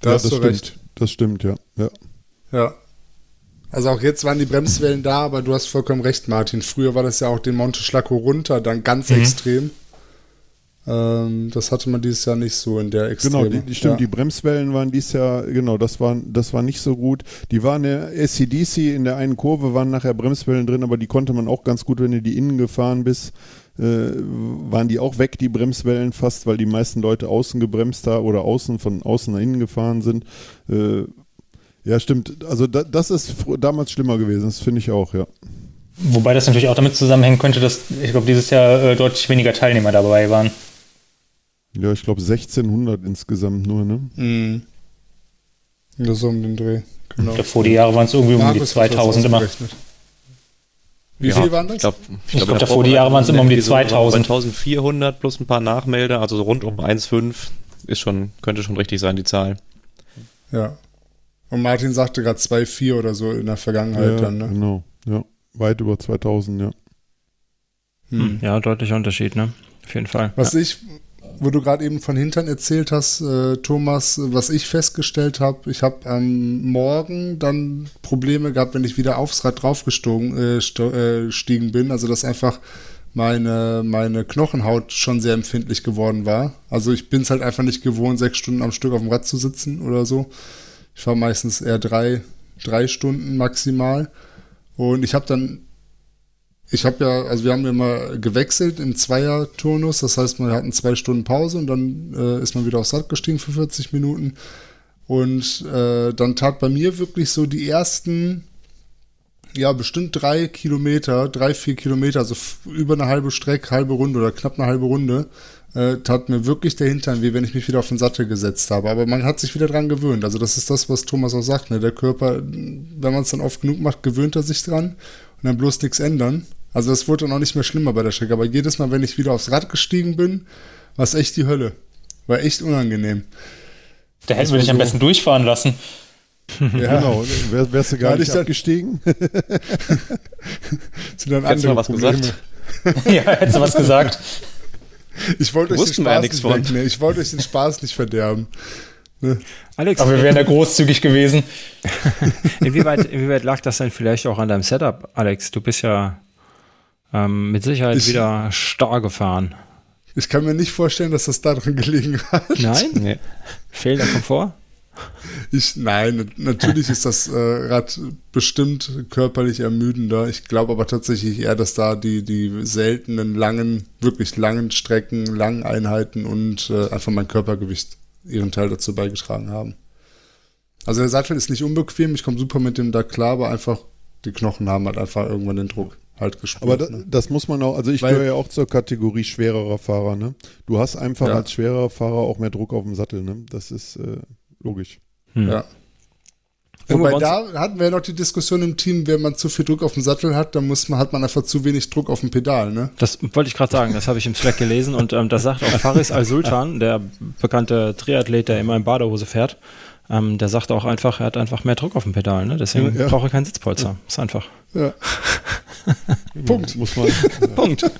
Da ja, hast das du stimmt. recht. Das stimmt, ja. ja. Ja. Also auch jetzt waren die Bremswellen da, aber du hast vollkommen recht, Martin. Früher war das ja auch den Monte Schlacco runter, dann ganz Mhm. extrem. Ähm, das hatte man dieses Jahr nicht so in der Extreme. Genau, die, die stimmt, ja. die Bremswellen waren dies Jahr, genau, das war, das war nicht so gut. Die waren der SCDC in der einen Kurve, waren nachher Bremswellen drin, aber die konnte man auch ganz gut, wenn du die innen gefahren bist, äh, waren die auch weg, die Bremswellen fast, weil die meisten Leute außen gebremst haben oder außen von außen nach innen gefahren sind. Äh, ja, stimmt. Also da, das ist damals schlimmer gewesen, das finde ich auch, ja. Wobei das natürlich auch damit zusammenhängen könnte, dass ich glaube, dieses Jahr äh, deutlich weniger Teilnehmer dabei waren. Ja, ich glaube 1600 insgesamt nur, ne? Mhm. Ja, so um den Dreh. Genau. Ich glaube, vor die Jahre waren es irgendwie um die Markus hat das 2000 immer. Wie Ja, viel waren das? Ich glaube, Ich glaub, davor die Jahre waren es immer um die 2000. 2400 plus ein paar Nachmelder, also so rund um 1,5 ist schon, könnte schon richtig sein, die Zahl. ja. Und Martin sagte gerade 2,4 oder so in der Vergangenheit ja, dann, ne? genau. Ja, weit über 2000, ja. Hm. Ja, deutlicher Unterschied, ne? Auf jeden Fall. Was ja. ich, wo du gerade eben von Hintern erzählt hast, äh, Thomas, was ich festgestellt habe, ich habe am Morgen dann Probleme gehabt, wenn ich wieder aufs Rad draufgestiegen äh, äh, bin, also dass einfach meine, meine Knochenhaut schon sehr empfindlich geworden war. Also ich bin es halt einfach nicht gewohnt, sechs Stunden am Stück auf dem Rad zu sitzen oder so. Ich fahre meistens eher drei, drei Stunden maximal. Und ich habe dann ich habe ja, also wir haben ja immer gewechselt im Zweier-Turnus, das heißt, wir hatten zwei Stunden Pause und dann äh, ist man wieder aufs Rad gestiegen für 40 Minuten. Und äh, dann tat bei mir wirklich so die ersten, ja, bestimmt drei Kilometer, drei, vier Kilometer, also über eine halbe Strecke, halbe Runde oder knapp eine halbe Runde, äh, tat mir wirklich der Hintern weh, wenn ich mich wieder auf den Sattel gesetzt habe. Aber man hat sich wieder dran gewöhnt. Also das ist das, was Thomas auch sagt. Ne? Der Körper, wenn man es dann oft genug macht, gewöhnt er sich dran und dann bloß nichts ändern. Also das wurde dann auch nicht mehr schlimmer bei der Strecke. Aber jedes Mal, wenn ich wieder aufs Rad gestiegen bin, war es echt die Hölle. War echt unangenehm. Da hätten wir dich am besten durchfahren lassen. Ja, Genau, wär, wärst du gar nicht abgestiegen? sind dann Hättest du mal was Probleme. gesagt? ja, hättest du was gesagt. Ich wollte euch den Wussten wir ja Spaß nicht. Ich wollte euch den Spaß nicht verderben. Alex, Aber wir wären ja großzügig gewesen. inwieweit, inwieweit lag das denn vielleicht auch an deinem Setup, Alex? Du bist ja ähm, mit Sicherheit Ich- wieder starr gefahren. Ich kann mir nicht vorstellen, dass das daran gelegen hat. Nein? Nee. Fehlender Komfort? Ich, nein, natürlich ist das äh, Rad bestimmt körperlich ermüdender. Ich glaube aber tatsächlich eher, dass da die, die seltenen, langen, wirklich langen Strecken, langen Einheiten und äh, einfach mein Körpergewicht ihren Teil dazu beigetragen haben. Also der Sattel ist nicht unbequem, ich komme super mit dem da klar, aber einfach die Knochen haben halt einfach irgendwann den Druck halt gespürt. Aber da, ne? das muss man auch, also ich Weil- gehöre ja auch zur Kategorie schwererer Fahrer, ne? Du hast einfach Ja. als schwererer Fahrer auch mehr Druck auf dem Sattel, ne? Das ist äh, logisch. Hm. Ja. Wobei da hatten wir ja noch die Diskussion im Team, wenn man zu viel Druck auf dem Sattel hat, dann muss man, hat man einfach zu wenig Druck auf dem Pedal, ne? Das wollte ich gerade sagen, das habe ich im Slack gelesen und ähm, das sagt auch Faris Al-Sultan, der bekannte Triathlet, der immer in Badehose fährt. Ähm, der sagt auch einfach, er hat einfach mehr Druck auf dem Pedal, ne? deswegen Ja, ja. braucht er keinen Sitzpolster. Ist einfach. Ja. Punkt. Muss man. Punkt.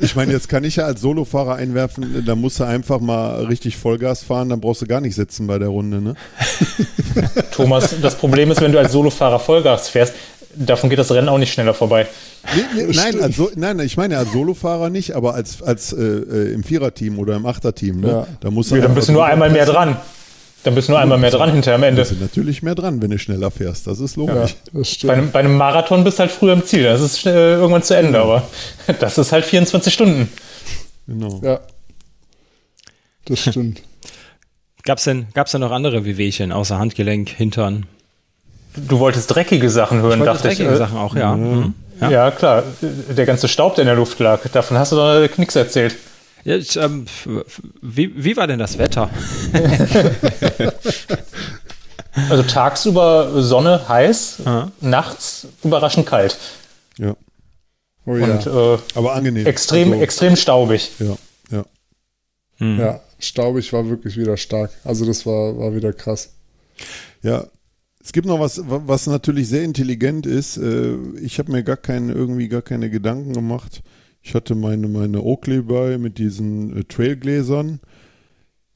Ich meine, jetzt kann ich ja als Solofahrer einwerfen, da musst du einfach mal richtig Vollgas fahren, dann brauchst du gar nicht sitzen bei der Runde, ne? Thomas, das Problem ist, wenn du als Solofahrer Vollgas fährst, davon geht das Rennen auch nicht schneller vorbei. Nee, nee, nein, also, nein, ich meine als Solofahrer nicht, aber als, als äh, äh, im Viererteam oder im Achterteam, ne? Ja. Da musst du Ja, dann bist du nur einmal mehr dran. Dann bist du nur einmal mehr dran hinterher am Ende. bist du natürlich mehr dran, wenn du schneller fährst. Das ist Ja, logisch. das Bei einem, bei einem Marathon bist du halt früher im Ziel. Das ist äh, irgendwann zu Ende, aber das ist halt 24 Stunden. Genau. Ja. Das stimmt. Gab's denn, gab's denn noch andere Wehwehchen außer Handgelenk, Hintern? Du wolltest dreckige Sachen hören, Wollte dachte ich. dreckige Äh, Sachen auch, ja. Mhm. ja. Ja. klar. Der ganze Staub, der in der Luft lag, davon hast du doch nichts erzählt. Ja, ich, ähm, wie, wie war denn das Wetter? Also tagsüber Sonne heiß, Ja. nachts überraschend kalt. Ja. Oh ja. Und äh, Aber angenehm. extrem, Also, extrem staubig. Ja, ja. Hm. ja, staubig war wirklich wieder stark. Also das war, war wieder krass. Ja, es gibt noch was, wa- was natürlich sehr intelligent ist. Äh, Ich habe mir gar keine, irgendwie gar keine Gedanken gemacht. Ich hatte meine, meine Oakley bei mit diesen äh, Trailgläsern.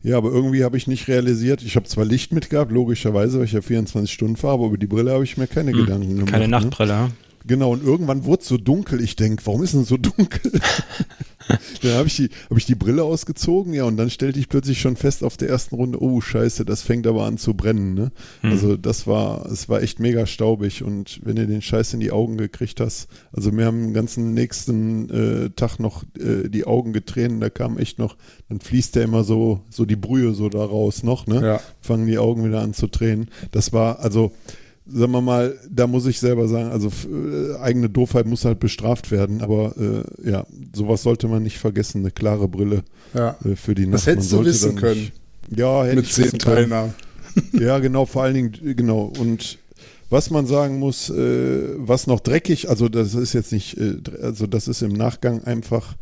Ja, aber irgendwie habe ich nicht realisiert, ich habe zwar Licht mitgehabt, logischerweise, weil ich ja 24 Stunden fahre, aber über die Brille habe ich mir keine Gedanken gemacht. Keine ne? Nachtbrille. ja? Genau, und irgendwann wurde es so dunkel. Ich denke, warum ist denn so dunkel? dann habe ich, die, hab ich die Brille ausgezogen, ja, und dann stellte ich plötzlich schon fest auf der ersten Runde, oh scheiße, das fängt aber an zu brennen. Ne? Also das war, es war echt mega staubig und wenn du den Scheiß in die Augen gekriegt hast, also mir haben den ganzen nächsten äh, Tag noch äh, die Augen getränen, da kam echt noch, dann fließt ja immer so, so die Brühe so da raus noch, ne? Ja. fangen die Augen wieder an zu tränen. Das war, also sagen wir mal, da muss ich selber sagen, also äh, eigene Doofheit muss halt bestraft werden, aber äh, ja, sowas sollte man nicht vergessen, eine klare Brille Ja. äh, für die Nacht. Das hättest Man du wissen da können. nicht- Ja, hätte Mit ich zehn. Teilnahmen. Ja, genau, vor allen Dingen, genau. Und was man sagen muss, äh, was noch dreckig, also das ist jetzt nicht, äh, also das ist im Nachgang einfach,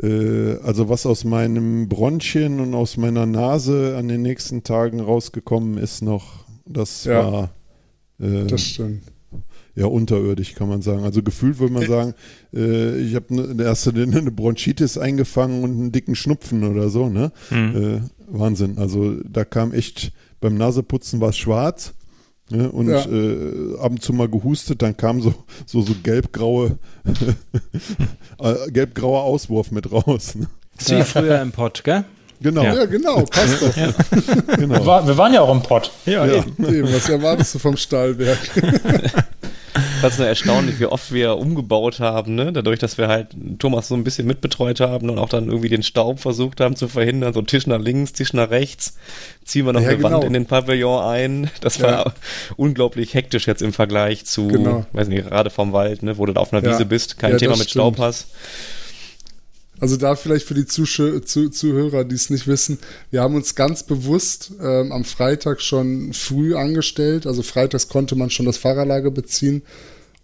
äh, also was aus meinem Bronchien und aus meiner Nase an den nächsten Tagen rausgekommen ist noch, das Ja. war äh, Das stimmt. ja unterirdisch, kann man sagen. Also gefühlt würde man sagen, äh, ich habe eine, erste eine Bronchitis eingefangen und einen dicken Schnupfen oder so, ne? Äh, Wahnsinn. Also da kam echt, beim Naseputzen war es schwarz. Ne? Und Ja. äh, ab und zu mal gehustet, dann kam so, so, so gelbgraue, äh, gelbgrauer Auswurf mit raus. Ne? Ist wie früher im Pott, gell? Genau, Ja, genau, passt doch. genau. War, wir waren ja auch im Pott. Ja, Ja. Eben, was erwartest du vom Stahlwerk? Das ist nur erstaunlich, wie oft wir umgebaut haben, ne? Dadurch, dass wir halt Thomas so ein bisschen mitbetreut haben und auch dann irgendwie den Staub versucht haben zu verhindern. So Tisch nach links, Tisch nach rechts. Ziehen wir noch Ja, eine Wand genau. in den Pavillon ein. Das war Ja. unglaublich hektisch jetzt im Vergleich zu, Genau. weiß nicht, gerade vom Wald, ne? Wo du da auf einer Ja. Wiese bist, kein Ja, Thema mit Staub stimmt. hast. Also da vielleicht für die Zuschö zu Zuhörer, die es nicht wissen, wir haben uns ganz bewusst ähm, am Freitag schon früh angestellt. Also freitags konnte man schon das Fahrerlager beziehen,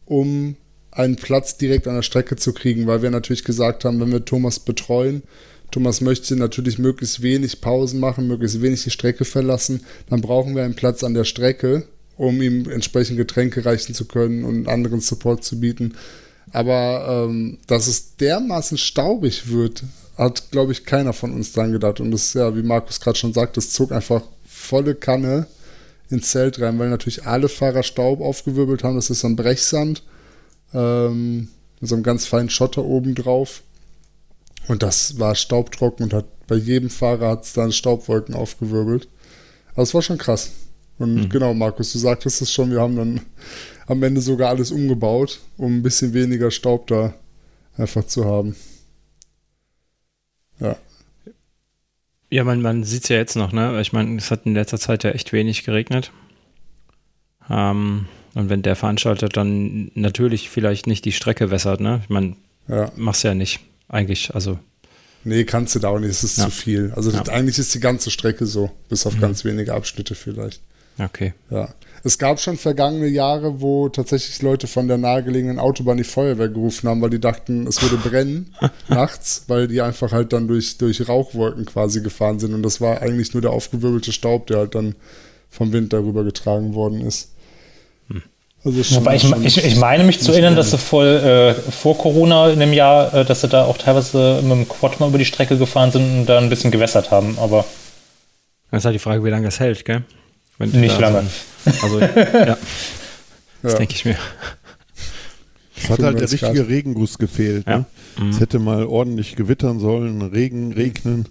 um einen Platz direkt an der Strecke zu kriegen, weil wir natürlich gesagt haben, wenn wir Thomas betreuen, Thomas möchte natürlich möglichst wenig Pausen machen, möglichst wenig die Strecke verlassen, dann brauchen wir einen Platz an der Strecke, um ihm entsprechend Getränke reichen zu können und anderen Support zu bieten. Aber ähm, dass es dermaßen staubig wird, hat, glaube ich, keiner von uns dran gedacht. Und das ist ja, wie Markus gerade schon sagt, das zog einfach volle Kanne ins Zelt rein, weil natürlich alle Fahrer Staub aufgewirbelt haben. Das ist so ein Brechsand ähm, mit so einem ganz feinen Schotter oben drauf. Und das war staubtrocken und hat bei jedem Fahrer hat es dann Staubwolken aufgewirbelt. Aber es war schon krass. Und genau, Markus, du sagtest es schon, wir haben dann am Ende sogar alles umgebaut, um ein bisschen weniger Staub da einfach zu haben. Ja, Ja, man, man sieht es ja jetzt noch, ne? Ich meine, es hat in letzter Zeit ja echt wenig geregnet. Ähm, und wenn der Veranstalter dann natürlich vielleicht nicht die Strecke wässert, ne? Ich meine, ja. mach's ja nicht. Eigentlich, also, Nee, kannst du da auch nicht, es ist Ja. zu viel. Also das, Ja. eigentlich ist die ganze Strecke so, bis auf ganz wenige Abschnitte vielleicht. okay. Ja. Es gab schon vergangene Jahre, wo tatsächlich Leute von der nahegelegenen Autobahn die Feuerwehr gerufen haben, weil die dachten, es würde brennen nachts, weil die einfach halt dann durch, durch Rauchwolken quasi gefahren sind. Und das war eigentlich nur der aufgewirbelte Staub, der halt dann vom Wind darüber getragen worden ist. Also schon, Wobei ich, schon- ich, ich meine mich zu erinnern, dass sie voll äh, vor Corona in dem Jahr, äh, dass sie da auch teilweise mit dem Quad mal über die Strecke gefahren sind und da ein bisschen gewässert haben, aber Das ist halt die Frage, wie lange das hält, gell? Nicht da lange. So, also, ja, das Ja. denke ich mir. Es hat halt der 95 richtige Regenguss gefehlt. Ja. Ne? Es hätte mal ordentlich gewittern sollen, Regen, regnen.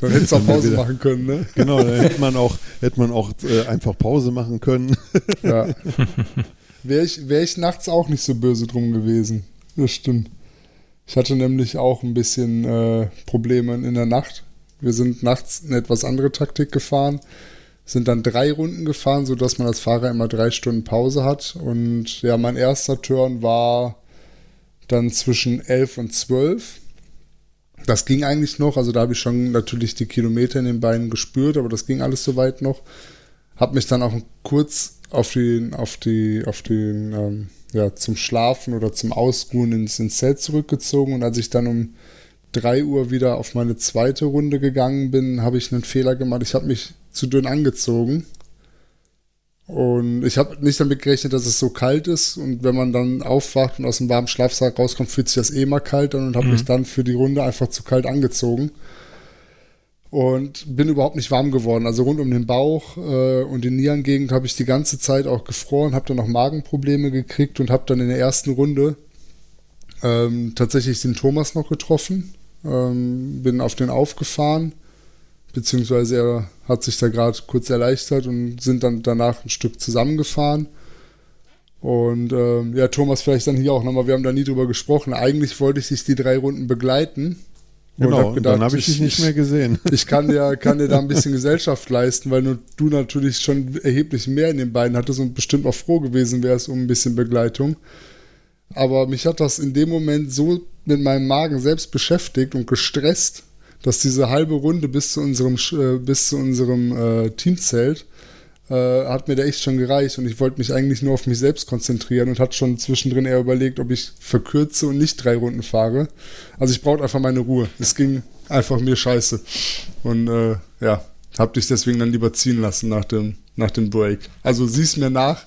Dann hättest du auch Pause machen können, ne? Genau, da hätte man auch, hätte man auch äh, einfach Pause machen können. Ja. Wäre ich, wär ich nachts auch nicht so böse drum gewesen. Das stimmt. Ich hatte nämlich auch ein bisschen äh, Probleme in der Nacht. Wir sind nachts eine etwas andere Taktik gefahren, sind dann drei Runden gefahren, sodass man als Fahrer immer drei Stunden Pause hat. Und ja, mein erster Turn war dann zwischen 11 und 12. Das ging eigentlich noch, also da habe ich schon natürlich die Kilometer in den Beinen gespürt, aber das ging alles soweit noch. Hab mich dann auch kurz auf den, auf die, auf den, ähm, ja, zum Schlafen oder zum Ausruhen ins, ins Zelt zurückgezogen und als ich dann um 3 Uhr wieder auf meine zweite Runde gegangen bin, habe ich einen Fehler gemacht. Ich habe mich zu dünn angezogen. Und ich habe nicht damit gerechnet, dass es so kalt ist. Und wenn man dann aufwacht und aus dem warmen Schlafsack rauskommt, fühlt sich das eh mal kalt an und habe mich dann für die Runde einfach zu kalt angezogen. Und bin überhaupt nicht warm geworden. Also rund um den Bauch äh, und die Nierengegend habe ich die ganze Zeit auch gefroren, habe dann noch Magenprobleme gekriegt und habe dann in der ersten Runde ähm, tatsächlich den Thomas noch getroffen. Ähm, bin auf den aufgefahren, beziehungsweise er hat sich da gerade kurz erleichtert und sind dann danach ein Stück zusammengefahren. Und ähm, ja, Thomas, vielleicht dann hier auch nochmal, wir haben da nie drüber gesprochen. Eigentlich wollte ich dich die drei Runden begleiten Und Genau, hab und gedacht, dann habe ich dich nicht mehr gesehen. Ich kann dir, kann dir da ein bisschen Gesellschaft leisten, weil nur du natürlich schon erheblich mehr in den Beinen hattest und bestimmt auch froh gewesen wärst um ein bisschen Begleitung. Aber mich hat das in dem Moment so mit meinem Magen selbst beschäftigt und gestresst, dass diese halbe Runde bis zu unserem, äh, bis zu unserem äh, Teamzelt äh, hat mir da echt schon gereicht und ich wollte mich eigentlich nur auf mich selbst konzentrieren und hatte schon zwischendrin eher überlegt, ob ich verkürze und nicht drei Runden fahre. Also ich brauchte einfach meine Ruhe. Es ging einfach mir scheiße. Und äh, ja, hab dich deswegen dann lieber ziehen lassen nach dem, nach dem Break. Also sieh's mir nach.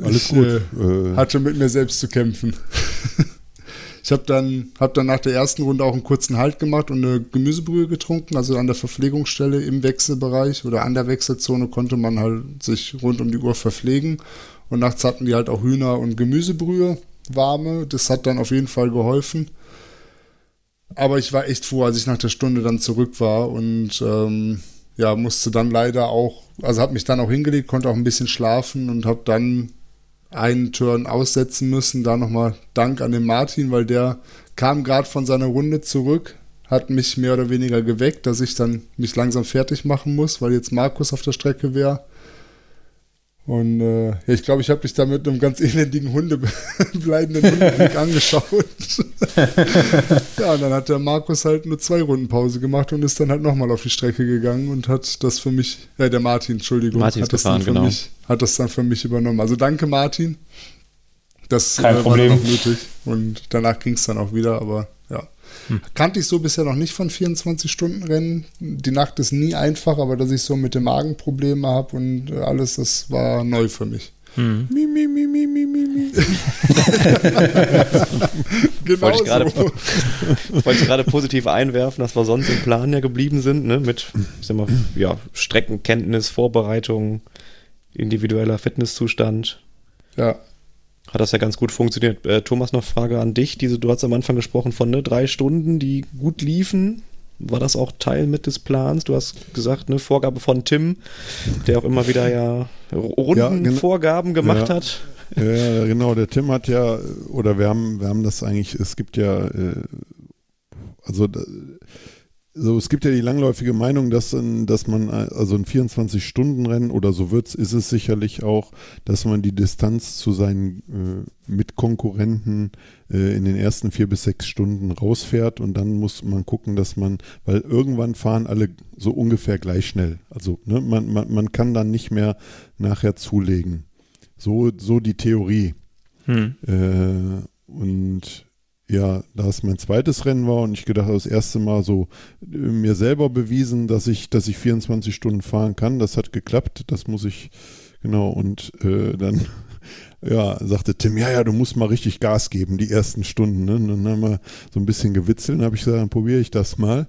Alles ich, gut. Äh, Äh, hatte mit mir selbst zu kämpfen. ich habe dann, hab dann nach der ersten Runde auch einen kurzen Halt gemacht und eine Gemüsebrühe getrunken. Also an der Verpflegungsstelle im Wechselbereich oder an der Wechselzone konnte man halt sich rund um die Uhr verpflegen. Und nachts hatten die halt auch Hühner und Gemüsebrühe, warme. Das hat dann auf jeden Fall geholfen. Aber ich war echt froh, als ich nach der Stunde dann zurück war und ähm, ja, musste dann leider auch, also habe mich dann auch hingelegt, konnte auch ein bisschen schlafen und habe dann einen Turn aussetzen müssen. Da nochmal Dank an den Martin, weil der kam gerade von seiner Runde zurück, hat mich mehr oder weniger geweckt, dass ich dann mich langsam fertig machen muss, weil jetzt Markus auf der Strecke wäre. Und äh, ja, ich glaube, ich habe dich da mit einem ganz elendigen Hunde bleibenden Hundeblick angeschaut. ja, und dann hat der Markus halt eine zwei Runden Pause gemacht und ist dann halt nochmal auf die Strecke gegangen und hat das für mich, äh, der Martin, Entschuldigung, Martin hat das dann gefahren, für genau. mich, hat das dann für mich übernommen. Also danke Martin. Das Kein äh, war Problem. auch nötig. Und danach ging es dann auch wieder, aber. Hm. Kannte ich so bisher noch nicht von 24-Stunden-Rennen. Die Nacht ist nie einfach, aber dass ich so mit dem Magen Probleme habe und äh, alles, das war neu für mich. Hm. mi, mi, mi, mi, mi, mi, mi. Genau Wollte ich gerade so. wollte ich gerade positiv einwerfen, dass wir sonst im Plan ja geblieben sind, ne? mit ich sag mal, ja, Streckenkenntnis, Vorbereitung, individueller Fitnesszustand. Ja, Hat das ja ganz gut funktioniert. Äh, Thomas, noch Frage an dich. Diese, du hast am Anfang gesprochen von ne, drei Stunden, die gut liefen. War das auch Teil mit des Plans? Du hast gesagt, eine Vorgabe von Tim, der auch immer wieder ja Rundenvorgaben gemacht Ja. hat. Ja, genau, der Tim hat ja, oder wir haben, wir haben das eigentlich, es gibt ja, äh, also so, es gibt ja die langläufige Meinung, dass, dass man, also ein 24-Stunden-Rennen oder so wird's, ist es sicherlich auch, dass man die Distanz zu seinen äh, Mitkonkurrenten äh, in den ersten vier bis sechs Stunden rausfährt und dann muss man gucken, dass man, weil irgendwann fahren alle so ungefähr gleich schnell. Also ne, man, man, man kann dann nicht mehr nachher zulegen. So, so die Theorie. Hm. Äh, und ja, da es mein zweites Rennen war und ich gedacht habe, das erste Mal so äh, mir selber bewiesen, dass ich, dass ich 24 Stunden fahren kann. Das hat geklappt. Das muss ich, genau. Und äh, dann, ja, sagte Tim, ja, ja, du musst mal richtig Gas geben, die ersten Stunden. Ne? Und dann haben wir so ein bisschen gewitzelt und habe ich gesagt, dann probiere ich das mal.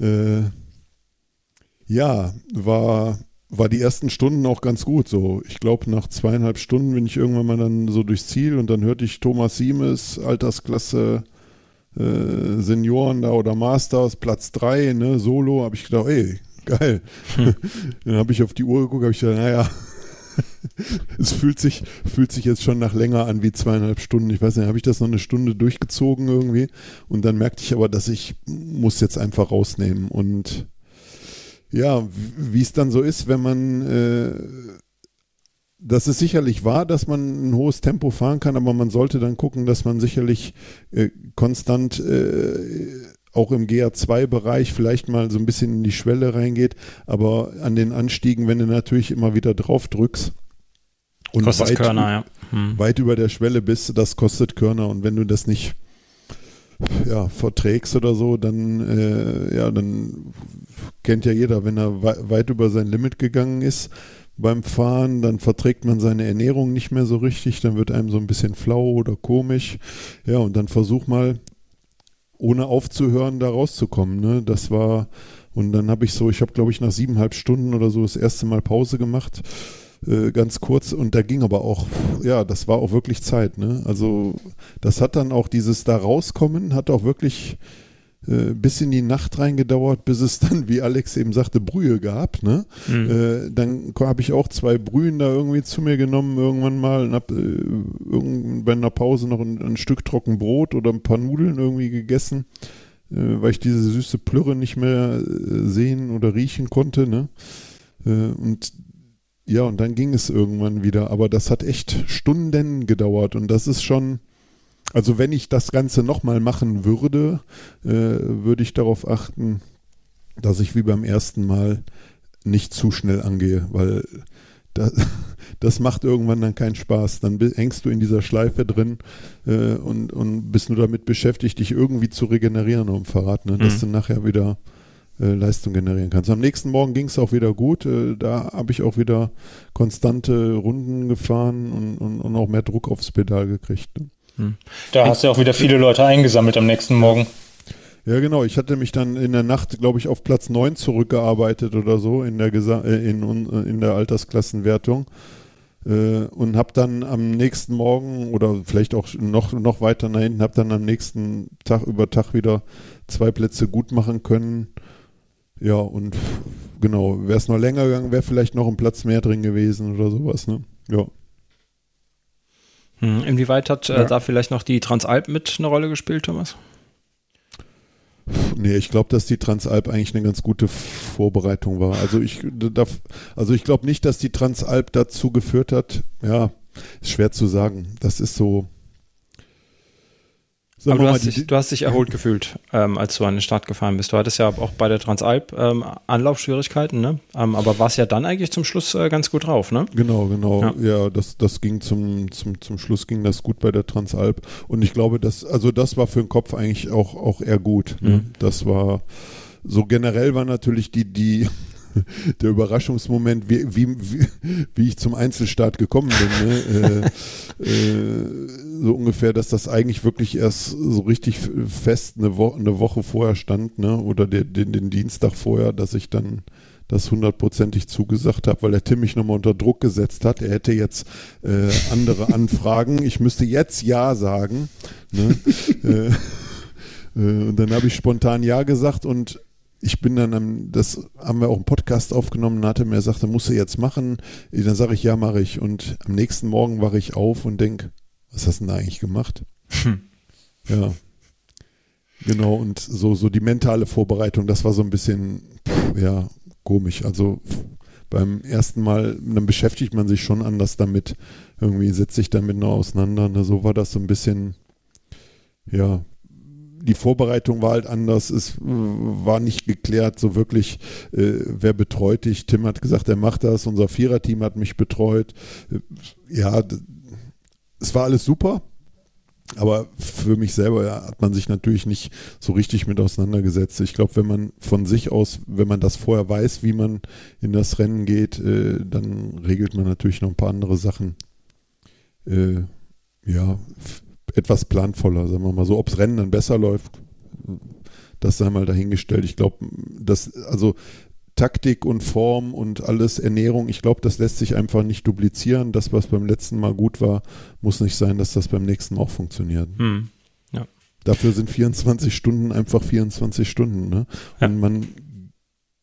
Äh, ja, war, war die ersten Stunden auch ganz gut. So, ich glaube, nach zweieinhalb Stunden bin ich irgendwann mal dann so durchs Ziel und dann hörte ich Thomas Siemes, Altersklasse äh, Senioren da oder Masters, Platz 3, ne, Solo, habe ich gedacht, ey, geil. dann habe ich auf die Uhr geguckt, habe ich gedacht, naja, es fühlt sich, fühlt sich jetzt schon nach länger an wie zweieinhalb Stunden. Ich weiß nicht, habe ich das noch eine Stunde durchgezogen irgendwie und dann merkte ich aber, dass ich muss jetzt einfach rausnehmen und ja, wie es dann so ist, wenn man äh, das ist sicherlich wahr, dass man ein hohes Tempo fahren kann, aber man sollte dann gucken, dass man sicherlich äh, konstant äh, auch im GA2-Bereich vielleicht mal so ein bisschen in die Schwelle reingeht, aber an den Anstiegen, wenn du natürlich immer wieder drauf drückst und weit, Körner, ja. Hm. weit über der Schwelle bist, das kostet Körner und wenn du das nicht ja, verträgst oder so, dann äh, ja, dann kennt ja jeder, wenn er wei- weit über sein Limit gegangen ist beim Fahren, dann verträgt man seine Ernährung nicht mehr so richtig, dann wird einem so ein bisschen flau oder komisch. Ja, und dann versuch mal, ohne aufzuhören, da rauszukommen. Ne? Das war, und dann habe ich so, ich habe glaube ich nach siebeneinhalb Stunden oder so das erste Mal Pause gemacht, äh, ganz kurz, und da ging aber auch, ja, das war auch wirklich Zeit. Ne? Also das hat dann auch dieses da rauskommen, hat auch wirklich äh, bis in die Nacht reingedauert, bis es dann, wie Alex eben sagte, Brühe gab. Ne? Mhm. Äh, dann habe ich auch zwei Brühen da irgendwie zu mir genommen irgendwann mal und habe äh, bei einer Pause noch ein, ein, Stück trocken Brot oder ein paar Nudeln irgendwie gegessen, äh, weil ich diese süße Plürre nicht mehr äh, sehen oder riechen konnte. Ne? Äh, und ja, und dann ging es irgendwann wieder. Aber das hat echt Stunden gedauert und das ist schon also wenn ich das Ganze nochmal machen würde, äh, würde ich darauf achten, dass ich wie beim ersten Mal nicht zu schnell angehe, weil das, das macht irgendwann dann keinen Spaß. Dann hängst du in dieser Schleife drin äh, und, und bist nur damit beschäftigt, dich irgendwie zu regenerieren dem Fahrrad, ne? dass mhm. du nachher wieder äh, Leistung generieren kannst. Am nächsten Morgen ging es auch wieder gut. Äh, da habe ich auch wieder konstante Runden gefahren und, und, und, auch mehr Druck aufs Pedal gekriegt. Ne? Hm. Da hast du ja auch wieder viele Leute eingesammelt am nächsten Morgen. Ja, genau. Ich hatte mich dann in der Nacht, glaube ich, auf Platz 9 zurückgearbeitet oder so in der, Gesa äh, in, in der Altersklassenwertung. Äh, und habe dann am nächsten Morgen oder vielleicht auch noch, noch weiter nach hinten, habe dann am nächsten Tag über Tag wieder zwei Plätze gut machen können. Ja, und genau, wäre es noch länger gegangen, wäre vielleicht noch ein Platz mehr drin gewesen oder sowas, ne? Ja. Hm, inwieweit hat äh, ja. da vielleicht noch die Transalp mit eine Rolle gespielt, Thomas? Nee, ich glaube, dass die Transalp eigentlich eine ganz gute Vorbereitung war. Also ich, also ich glaube nicht, dass die Transalp dazu geführt hat. Ja, ist schwer zu sagen. Das ist so, aber du hast, dich, du hast, dich, erholt gefühlt, ähm, als du an den Start gefahren bist. Du hattest ja auch bei der Transalp ähm, Anlaufschwierigkeiten, ne? Ähm, aber warst ja dann eigentlich zum Schluss äh, ganz gut drauf, ne? Genau, genau. Ja, ja das, das ging zum, zum, zum Schluss ging das gut bei der Transalp. Und ich glaube, dass, also das war für den Kopf eigentlich auch, auch eher gut. Ne? Mhm. Das war so generell war natürlich die, die der Überraschungsmoment, wie, wie, wie, ich zum Einzelstart gekommen bin. Ne? äh, äh, so ungefähr, dass das eigentlich wirklich erst so richtig fest eine, Wo eine Woche vorher stand, ne? oder den, den, den Dienstag vorher, dass ich dann das hundertprozentig zugesagt habe, weil der Tim mich nochmal unter Druck gesetzt hat. Er hätte jetzt äh, andere Anfragen. Ich müsste jetzt Ja sagen. Ne? äh, äh, und dann habe ich spontan Ja gesagt und ich bin dann, am, das haben wir auch im Podcast aufgenommen, hatte mir gesagt, musst du jetzt machen. Dann sage ich, ja, mache ich. Und am nächsten Morgen wache ich auf und denke, was hast du denn da eigentlich gemacht? Hm. Ja. Genau, und so, so die mentale Vorbereitung, das war so ein bisschen, ja, komisch. Also beim ersten Mal, dann beschäftigt man sich schon anders damit. Irgendwie setzt sich damit noch auseinander. Ne? So war das so ein bisschen, ja, die Vorbereitung war halt anders. Es war nicht geklärt, so wirklich, äh, wer betreut dich. Tim hat gesagt, er macht das. Unser Viererteam hat mich betreut. Äh, ja, es war alles super. Aber für mich selber hat man sich natürlich nicht so richtig mit auseinandergesetzt. Ich glaube, wenn man von sich aus, wenn man das vorher weiß, wie man in das Rennen geht, äh, dann regelt man natürlich noch ein paar andere Sachen. Äh, ja, etwas planvoller, sagen wir mal so. Ob das Rennen dann besser läuft, das sei mal dahingestellt. Ich glaube, dass, also Taktik und Form und alles, Ernährung, ich glaube, das lässt sich einfach nicht duplizieren. Das, was beim letzten Mal gut war, muss nicht sein, dass das beim nächsten Mal auch funktioniert. Hm. Ja. Dafür sind 24 Stunden einfach 24 Stunden. Ne? Ja. Und man,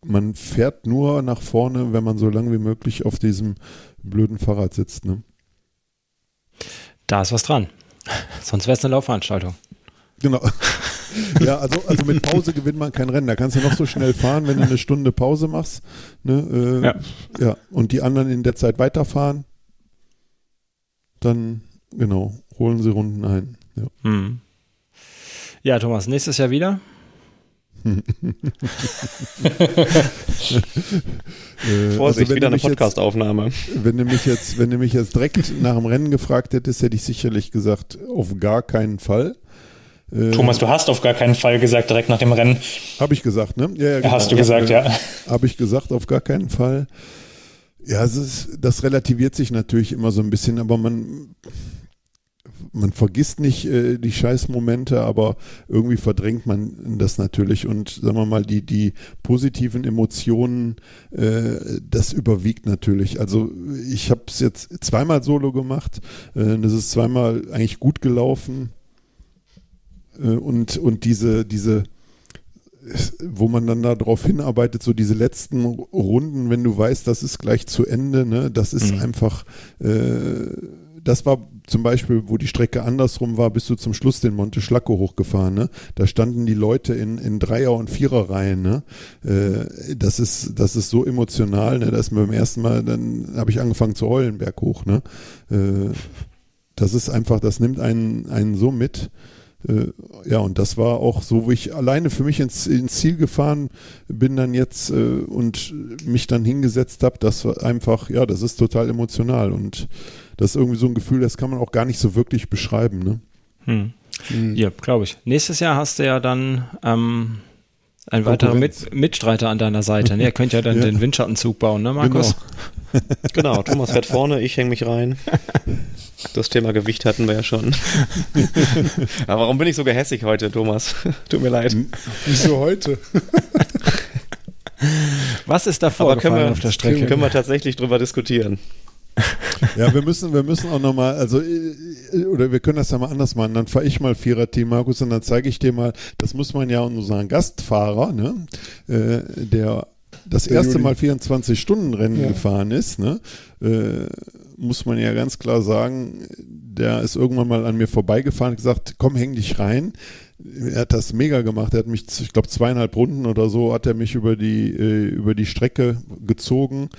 man fährt nur nach vorne, wenn man so lange wie möglich auf diesem blöden Fahrrad sitzt. Ne? Da ist was dran. Sonst wäre es eine Laufveranstaltung. Genau. Ja, also, also mit Pause gewinnt man kein Rennen. Da kannst du noch so schnell fahren, wenn du eine Stunde Pause machst. Ne, äh, ja. ja. Und die anderen in der Zeit weiterfahren. Dann, genau, holen sie Runden ein. Ja, hm. ja Thomas, nächstes Jahr wieder? Äh, Vorsicht, also wieder eine Podcastaufnahme. Wenn du mich jetzt, wenn du mich jetzt direkt nach dem Rennen gefragt hättest, hätte ich sicherlich gesagt, auf gar keinen Fall. Äh, Thomas, du hast auf gar keinen Fall gesagt, direkt nach dem Rennen. Habe ich gesagt, ne? Ja, ja, genau. Hast du gesagt, ja. Habe ich gesagt, auf gar keinen Fall. Ja, ist, das relativiert sich natürlich immer so ein bisschen, aber man, man vergisst nicht äh, die Scheißmomente, aber irgendwie verdrängt man das natürlich und sagen wir mal, die, die positiven Emotionen, äh, das überwiegt natürlich. Also ich habe es jetzt zweimal solo gemacht, äh, das ist zweimal eigentlich gut gelaufen äh, und, und diese, diese wo man dann darauf hinarbeitet, so diese letzten Runden, wenn du weißt, das ist gleich zu Ende, ne, das ist Mhm. einfach, äh, das war zum Beispiel, wo die Strecke andersrum war, bist du zum Schluss den Monte Schlacco hochgefahren, ne? Da standen die Leute in, in Dreier- und Viererreihen, ne? Äh, das ist, das ist so emotional, ne? Da ist mir beim ersten Mal, dann habe ich angefangen zu heulen, berghoch, ne? Äh, das ist einfach, das nimmt einen, einen so mit. Äh, ja, und das war auch so, wo ich alleine für mich ins, ins Ziel gefahren bin dann jetzt äh, und mich dann hingesetzt habe. Das war einfach, ja, das ist total emotional und das ist irgendwie so ein Gefühl, das kann man auch gar nicht so wirklich beschreiben. Ne? Hm. Ja, glaube ich. Nächstes Jahr hast du ja dann ähm, einen weiteren. Mit Mitstreiter an deiner Seite. Ne? Ihr könnt ja dann Ja. den Windschattenzug bauen, ne, Markus? Genau, Thomas fährt vorne, ich hänge mich rein. Das Thema Gewicht hatten wir ja schon. Aber warum bin ich so gehässig heute, Thomas? Tut mir leid. Wieso heute? Was ist da vorgefallen wir, auf der Strecke? können wir tatsächlich drüber diskutieren. Ja, wir müssen, wir müssen auch nochmal, also, äh, oder wir können das ja mal anders machen. Dann fahre ich mal Vierer-Team, Markus, und dann zeige ich dir mal, das muss man ja unseren Gastfahrer, ne, äh, der das erste. Mal 24-Stunden-Rennen Ja. gefahren ist, ne, äh, muss man ja ganz klar sagen, der ist irgendwann mal an mir vorbeigefahren und gesagt, komm, häng dich rein. Er hat das mega gemacht. Er hat mich, ich glaube, zweieinhalb Runden oder so hat er mich über die, äh, über die Strecke gezogen.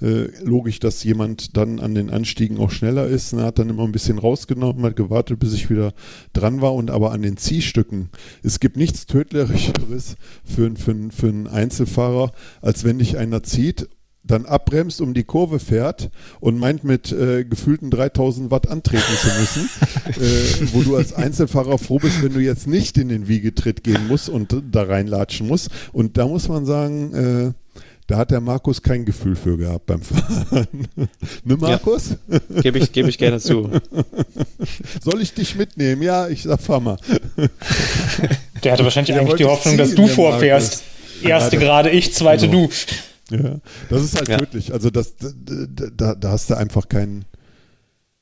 Äh, logisch, dass jemand dann an den Anstiegen auch schneller ist. Er hat dann immer ein bisschen rausgenommen, hat gewartet, bis ich wieder dran war. Und aber an den Ziehstücken, es gibt nichts Tödlicheres für, für, für einen Einzelfahrer, als wenn dich einer zieht dann abbremst, um die Kurve fährt und meint mit äh, gefühlten 3000 Watt antreten zu müssen, äh, wo du als Einzelfahrer froh bist, wenn du jetzt nicht in den Wiegetritt gehen musst und da reinlatschen musst. Und da muss man sagen, äh, da hat der Markus kein Gefühl für gehabt beim Fahren. ne, Markus? Gebe ich, gebe ich gerne zu. Soll ich dich mitnehmen? Ja, ich sag, fahr mal. Der hatte wahrscheinlich Der eigentlich die Hoffnung, ziehen, dass du vorfährst. Erste gerade ich, zweite Genau. du. Ja, das ist halt Ja. tödlich. Also das, da, da, da hast du einfach keinen,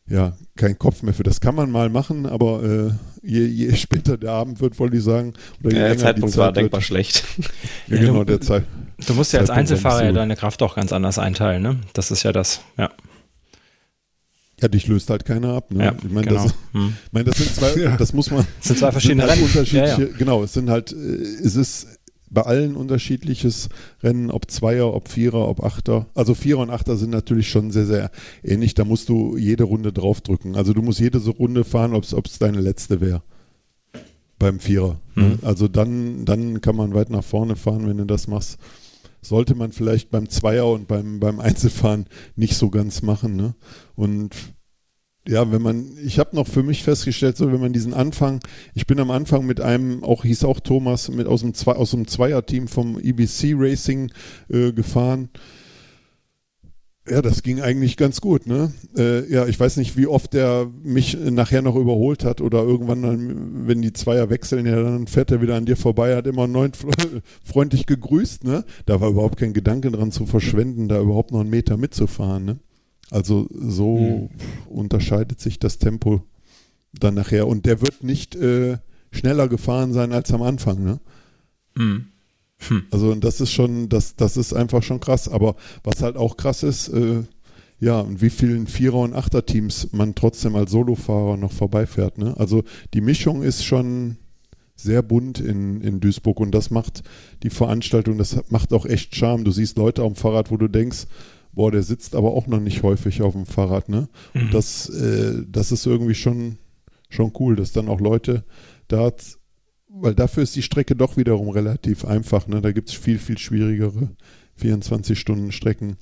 ja, keinen Kopf mehr für. Das kann man mal machen, aber äh, je, je später der Abend wird, wollte ich sagen, oder je Ja, der länger die Zeitpunkt Zeit war wird, denkbar schlecht. Ja, genau, du- der Zeit. Du musst ja als Zeitpunkt Einzelfahrer ja deine Kraft auch ganz anders einteilen, ne? Das ist ja das, ja. Ja, dich löst halt keiner ab. Ne? Ja, ich meine, genau. das, Hm. ich meine, das sind zwei, das muss man. Das sind zwei verschiedene sind halt Rennen. Unterschiedliche, Ja, ja. Genau, es sind halt, äh, es ist bei allen unterschiedliches Rennen, ob Zweier, ob Vierer, ob Achter. Also Vierer und Achter sind natürlich schon sehr, sehr ähnlich. Da musst du jede Runde draufdrücken. Also du musst jede so Runde fahren, ob es deine letzte wäre. Beim Vierer. Ne? Mhm. Also dann, dann kann man weit nach vorne fahren, wenn du das machst. Sollte man vielleicht beim Zweier und beim, beim Einzelfahren nicht so ganz machen. Ne? Und ja, wenn man, ich habe noch für mich festgestellt, so wenn man diesen Anfang, ich bin am Anfang mit einem, auch hieß auch Thomas, mit aus dem, Zwei, aus dem Zweierteam vom EBC Racing äh, gefahren. Ja, das ging eigentlich ganz gut, ne? Äh, ja, ich weiß nicht, wie oft der mich nachher noch überholt hat oder irgendwann, dann, wenn die Zweier wechseln, ja, dann fährt er wieder an dir vorbei, hat immer neun freundlich gegrüßt, ne? Da war überhaupt kein Gedanke dran zu verschwenden, da überhaupt noch einen Meter mitzufahren, ne? Also so unterscheidet sich das Tempo dann nachher. Und der wird nicht äh, schneller gefahren sein als am Anfang, ne? Hm. Also das ist schon, das, das ist einfach schon krass. Aber was halt auch krass ist, äh, ja, und wie vielen Vierer- und Achter-Teams man trotzdem als Solofahrer noch vorbeifährt. Ne? Also die Mischung ist schon sehr bunt in, in Duisburg und das macht die Veranstaltung, das macht auch echt Charme. Du siehst Leute am Fahrrad, wo du denkst, boah, der sitzt aber auch noch nicht häufig auf dem Fahrrad. Ne? Und das, äh, das ist irgendwie schon, schon cool, dass dann auch Leute da weil dafür ist die Strecke doch wiederum relativ einfach. Ne? Da gibt es viel, viel schwierigere 24-Stunden-Strecken,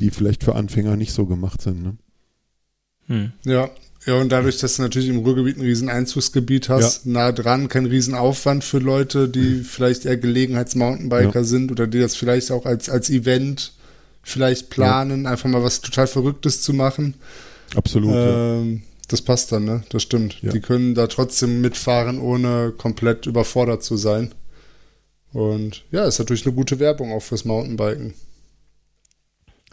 die vielleicht für Anfänger nicht so gemacht sind. Ne? Hm. Ja. Ja, und dadurch, dass du natürlich im Ruhrgebiet ein riesen Einzugsgebiet hast, nah dran, kein Riesenaufwand für Leute, die vielleicht eher Gelegenheits-Mountainbiker Ja. sind oder die das vielleicht auch als, als Event vielleicht planen, einfach mal was total Verrücktes zu machen. Absolut. ja. Ähm, das passt dann, ne? Das stimmt. Ja. Die können da trotzdem mitfahren, ohne komplett überfordert zu sein. Und ja, ist natürlich eine gute Werbung auch fürs Mountainbiken.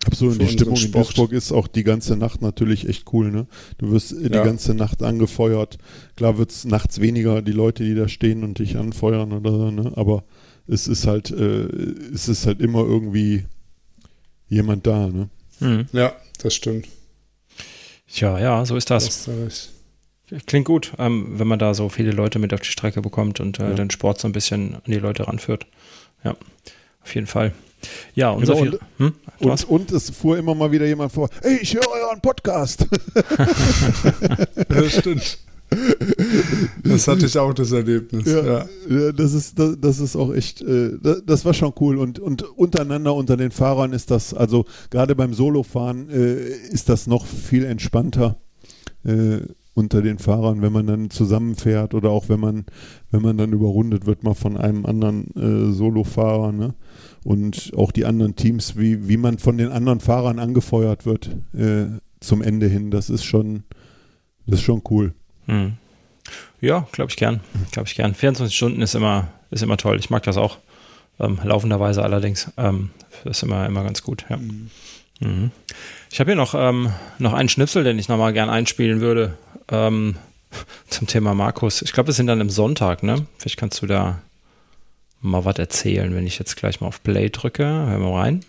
Absolut. Die Stimmung unseren in Sport. Duisburg ist auch die ganze Nacht natürlich echt cool. Ne? Du wirst die Ja. ganze Nacht angefeuert. Klar wird es nachts weniger, die Leute, die da stehen und dich anfeuern oder so. Ne? Aber es ist halt, äh, es ist halt immer irgendwie jemand da, ne? Mhm. Ja, das stimmt. Tja, ja, so ist das. Das ist. Klingt gut, ähm, wenn man da so viele Leute mit auf die Strecke bekommt und äh, Ja. den Sport so ein bisschen an die Leute ranführt. Ja, auf jeden Fall. Ja, unser Genau, Vier- hm? Und, und es fuhr immer mal wieder jemand vor, ey, ich höre euren Podcast. Das stimmt. Das hatte ich auch, das Erlebnis. Ja, Ja. ja, das ist das, das ist auch echt, äh, das, das war schon cool und und untereinander unter den Fahrern ist das, also gerade beim Solofahren äh, ist das noch viel entspannter äh, unter den Fahrern, wenn man dann zusammenfährt oder auch wenn man wenn man dann überrundet wird mal von einem anderen äh, Solofahrer, ne? Und auch die anderen Teams, wie wie man von den anderen Fahrern angefeuert wird äh, zum Ende hin, das ist schon das ist schon cool. Hm. Ja, glaube ich gern. Glaube ich gern. 24 Stunden ist immer, ist immer toll. Ich mag das auch. Ähm, laufenderweise allerdings. Ähm, ist immer, immer ganz gut, ja. Mhm. Ich habe hier noch, ähm, noch einen Schnipsel, den ich nochmal gern einspielen würde. Ähm, zum Thema Markus. Ich glaube, wir sind dann im Sonntag, ne? Vielleicht kannst du da mal was erzählen, wenn ich jetzt gleich mal auf Play drücke. Hör mal rein.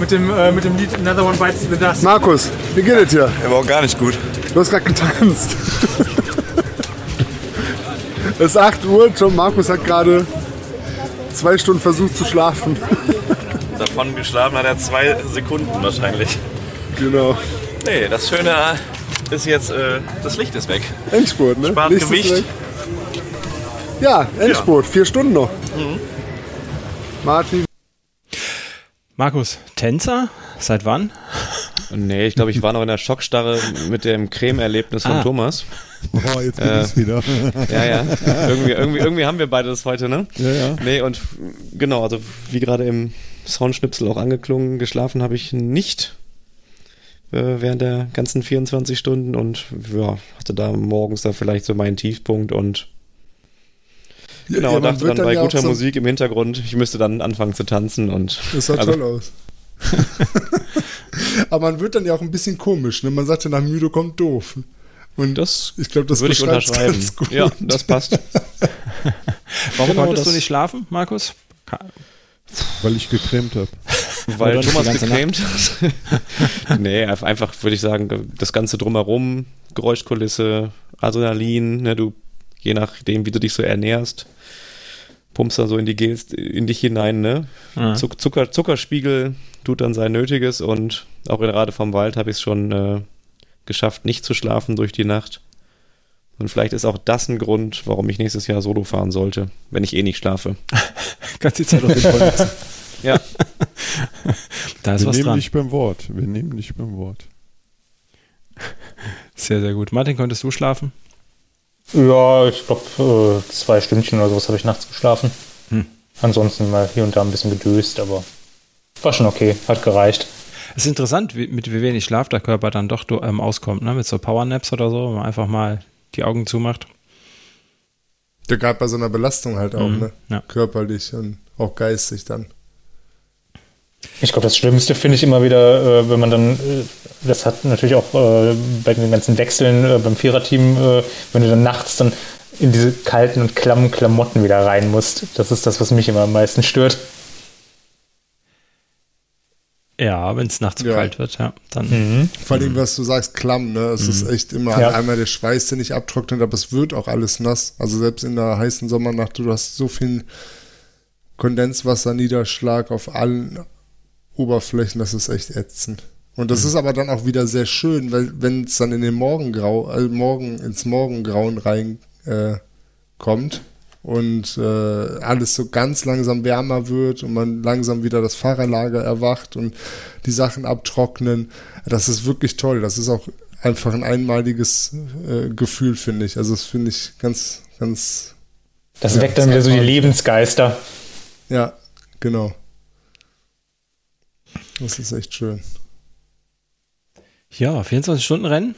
Mit dem, äh, mit dem Lied Another One Bites the Dust. Markus, wie geht es dir? Er war auch gar nicht gut. Du hast gerade getanzt. es ist 8 Uhr, John Markus hat gerade zwei Stunden versucht zu schlafen. Davon geschlafen hat er zwei Sekunden wahrscheinlich. Genau. Nee, das Schöne ist jetzt, äh, das Licht ist weg. Endspurt, ne? Spart Licht Gewicht. Ja, Endspurt, vier Stunden noch. Mhm. Martin, Markus, Tänzer? Seit wann? Nee, ich glaube, ich war noch in der Schockstarre mit dem Creme-Erlebnis von Ah. Thomas. Oh, jetzt bin Äh, ich's wieder. Ja, ja. Irgendwie, irgendwie, irgendwie haben wir beide das heute, ne? Ja, ja. Nee, und genau, also wie gerade im Soundschnipsel auch angeklungen, geschlafen habe ich nicht äh, während der ganzen 24 Stunden und ja, hatte da morgens da vielleicht so meinen Tiefpunkt und genau, Ja, man dachte wird dann dann bei ja guter so- Musik im Hintergrund, ich müsste dann anfangen zu tanzen und das sah also, toll aus. Aber man wird dann ja auch ein bisschen komisch. Ne? Man sagt ja, nach müde kommt doof. Und das ich glaube, das würde ich unterschreiben. ganz gut. Ja, das passt. Warum Genau, konntest du nicht schlafen, Markus? Weil ich gecremt habe. Weil Oder Thomas gecremt hat. nee, einfach einfach würde ich sagen, das Ganze drumherum, Geräuschkulisse, Adrenalin, ne, du, je nachdem, wie du dich so ernährst, pumpst da so in die Gels, in dich hinein, ne? Zuck, Zucker, Zuckerspiegel tut dann sein Nötiges und auch gerade vom Wald habe ich es schon äh, geschafft, nicht zu schlafen durch die Nacht. Und vielleicht ist auch das ein Grund, warum ich nächstes Jahr Solo fahren sollte, wenn ich eh nicht schlafe. Kannst die Zeit auf den Voll nutzen. Ja. Da ist Wir was nehmen dran. dich beim Wort. Wir nehmen dich beim Wort. Sehr, sehr gut. Martin, konntest du schlafen? Ja, ich glaube, äh, zwei Stündchen oder sowas habe ich nachts geschlafen. Hm. Ansonsten mal hier und da ein bisschen gedöst, aber war schon okay, hat gereicht. Es ist interessant, wie, mit wie wenig Schlaf der Körper dann doch ähm, auskommt, ne? Mit so Powernaps oder so, wo man einfach mal die Augen zumacht. Ja, gerade bei so einer Belastung halt auch, Mhm, ne? ja. Körperlich und auch geistig dann. Ich glaube, das Schlimmste finde ich immer wieder, äh, wenn man dann, äh, das hat natürlich auch äh, bei den ganzen Wechseln äh, beim Viererteam, äh, wenn du dann nachts dann in diese kalten und klammen Klamotten wieder rein musst. Das ist das, was mich immer am meisten stört. Ja, wenn es nachts zu Ja. kalt wird, ja. Dann Mhm. Vor allem, was du sagst, klamm, ne? Es ist echt immer Ja. einmal der Schweiß, der nicht abtrocknet, aber es wird auch alles nass. Also selbst in der heißen Sommernacht, du hast so viel Kondenswasserniederschlag auf allen Oberflächen, das ist echt ätzend. Und das ist aber dann auch wieder sehr schön, weil wenn es dann in den Morgengrau, äh, Morgen ins Morgengrauen rein äh, und äh, alles so ganz langsam wärmer wird und man langsam wieder das Fahrerlager erwacht und die Sachen abtrocknen, das ist wirklich toll. Das ist auch einfach ein einmaliges äh, Gefühl, finde ich. Also das finde ich ganz, ganz, Das Ja, weckt dann wieder so die Lebensgeister. ja, genau. Das ist echt schön. Ja, 24-Stunden-Rennen.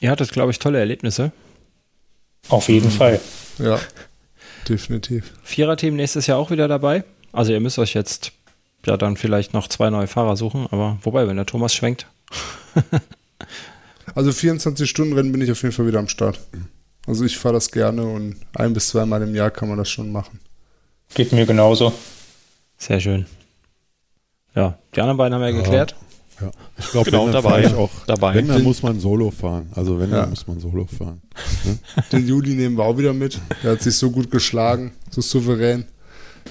Ihr hattet, glaube ich, tolle Erlebnisse. Auf jeden Fall. Ja, definitiv. Viererteam nächstes Jahr auch wieder dabei. Also ihr müsst euch jetzt ja dann vielleicht noch zwei neue Fahrer suchen, aber wobei, wenn der Thomas schwenkt. Also 24 Stunden Rennen bin ich auf jeden Fall wieder am Start. Also ich fahre das gerne und ein bis zweimal im Jahr kann man das schon machen. Geht mir genauso. Sehr schön. Ja, die anderen beiden haben wir ja geklärt. Ja. Ich glaube, Genau, dabei. auch, Dabei. wenn, dann muss man Solo fahren. Also wenn, Ja. dann muss man Solo fahren. Den Juli nehmen wir auch wieder mit. Der hat sich so gut geschlagen, so souverän.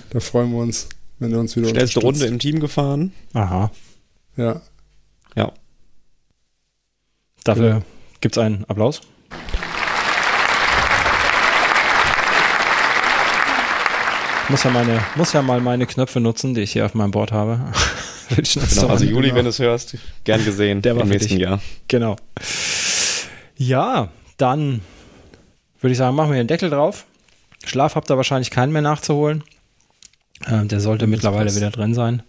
Da freuen wir uns, wenn er uns wieder Schnellste Runde im Team gefahren. Aha. Ja. Ja. Dafür Ja. gibt es einen Applaus. Muss ja, meine, muss ja mal meine Knöpfe nutzen, die ich hier auf meinem Board habe. Genau, also. Juli, genau. wenn du es hörst, gern gesehen Der war im nächsten dich. Jahr. Genau. Ja, dann würde ich sagen, machen wir den Deckel drauf. Schlaf habt ihr wahrscheinlich keinen mehr nachzuholen. Ähm, der sollte mittlerweile passt. wieder drin sein.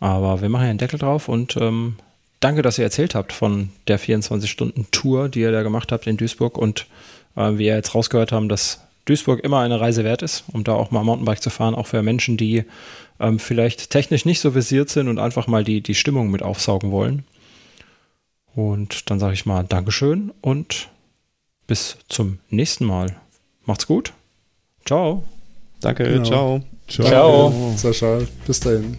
Aber wir machen hier den Deckel drauf und ähm, danke, dass ihr erzählt habt von der 24-Stunden-Tour, die ihr da gemacht habt in Duisburg und äh, wie ihr jetzt rausgehört haben, dass Duisburg immer eine Reise wert ist, um da auch mal Mountainbike zu fahren, auch für Menschen, die ähm, vielleicht technisch nicht so versiert sind und einfach mal die, die Stimmung mit aufsaugen wollen. Und dann sage ich mal Dankeschön und bis zum nächsten Mal. Macht's gut. Ciao. Danke, Genau. ciao. Ciao. Ciao. Sascha, bis dahin.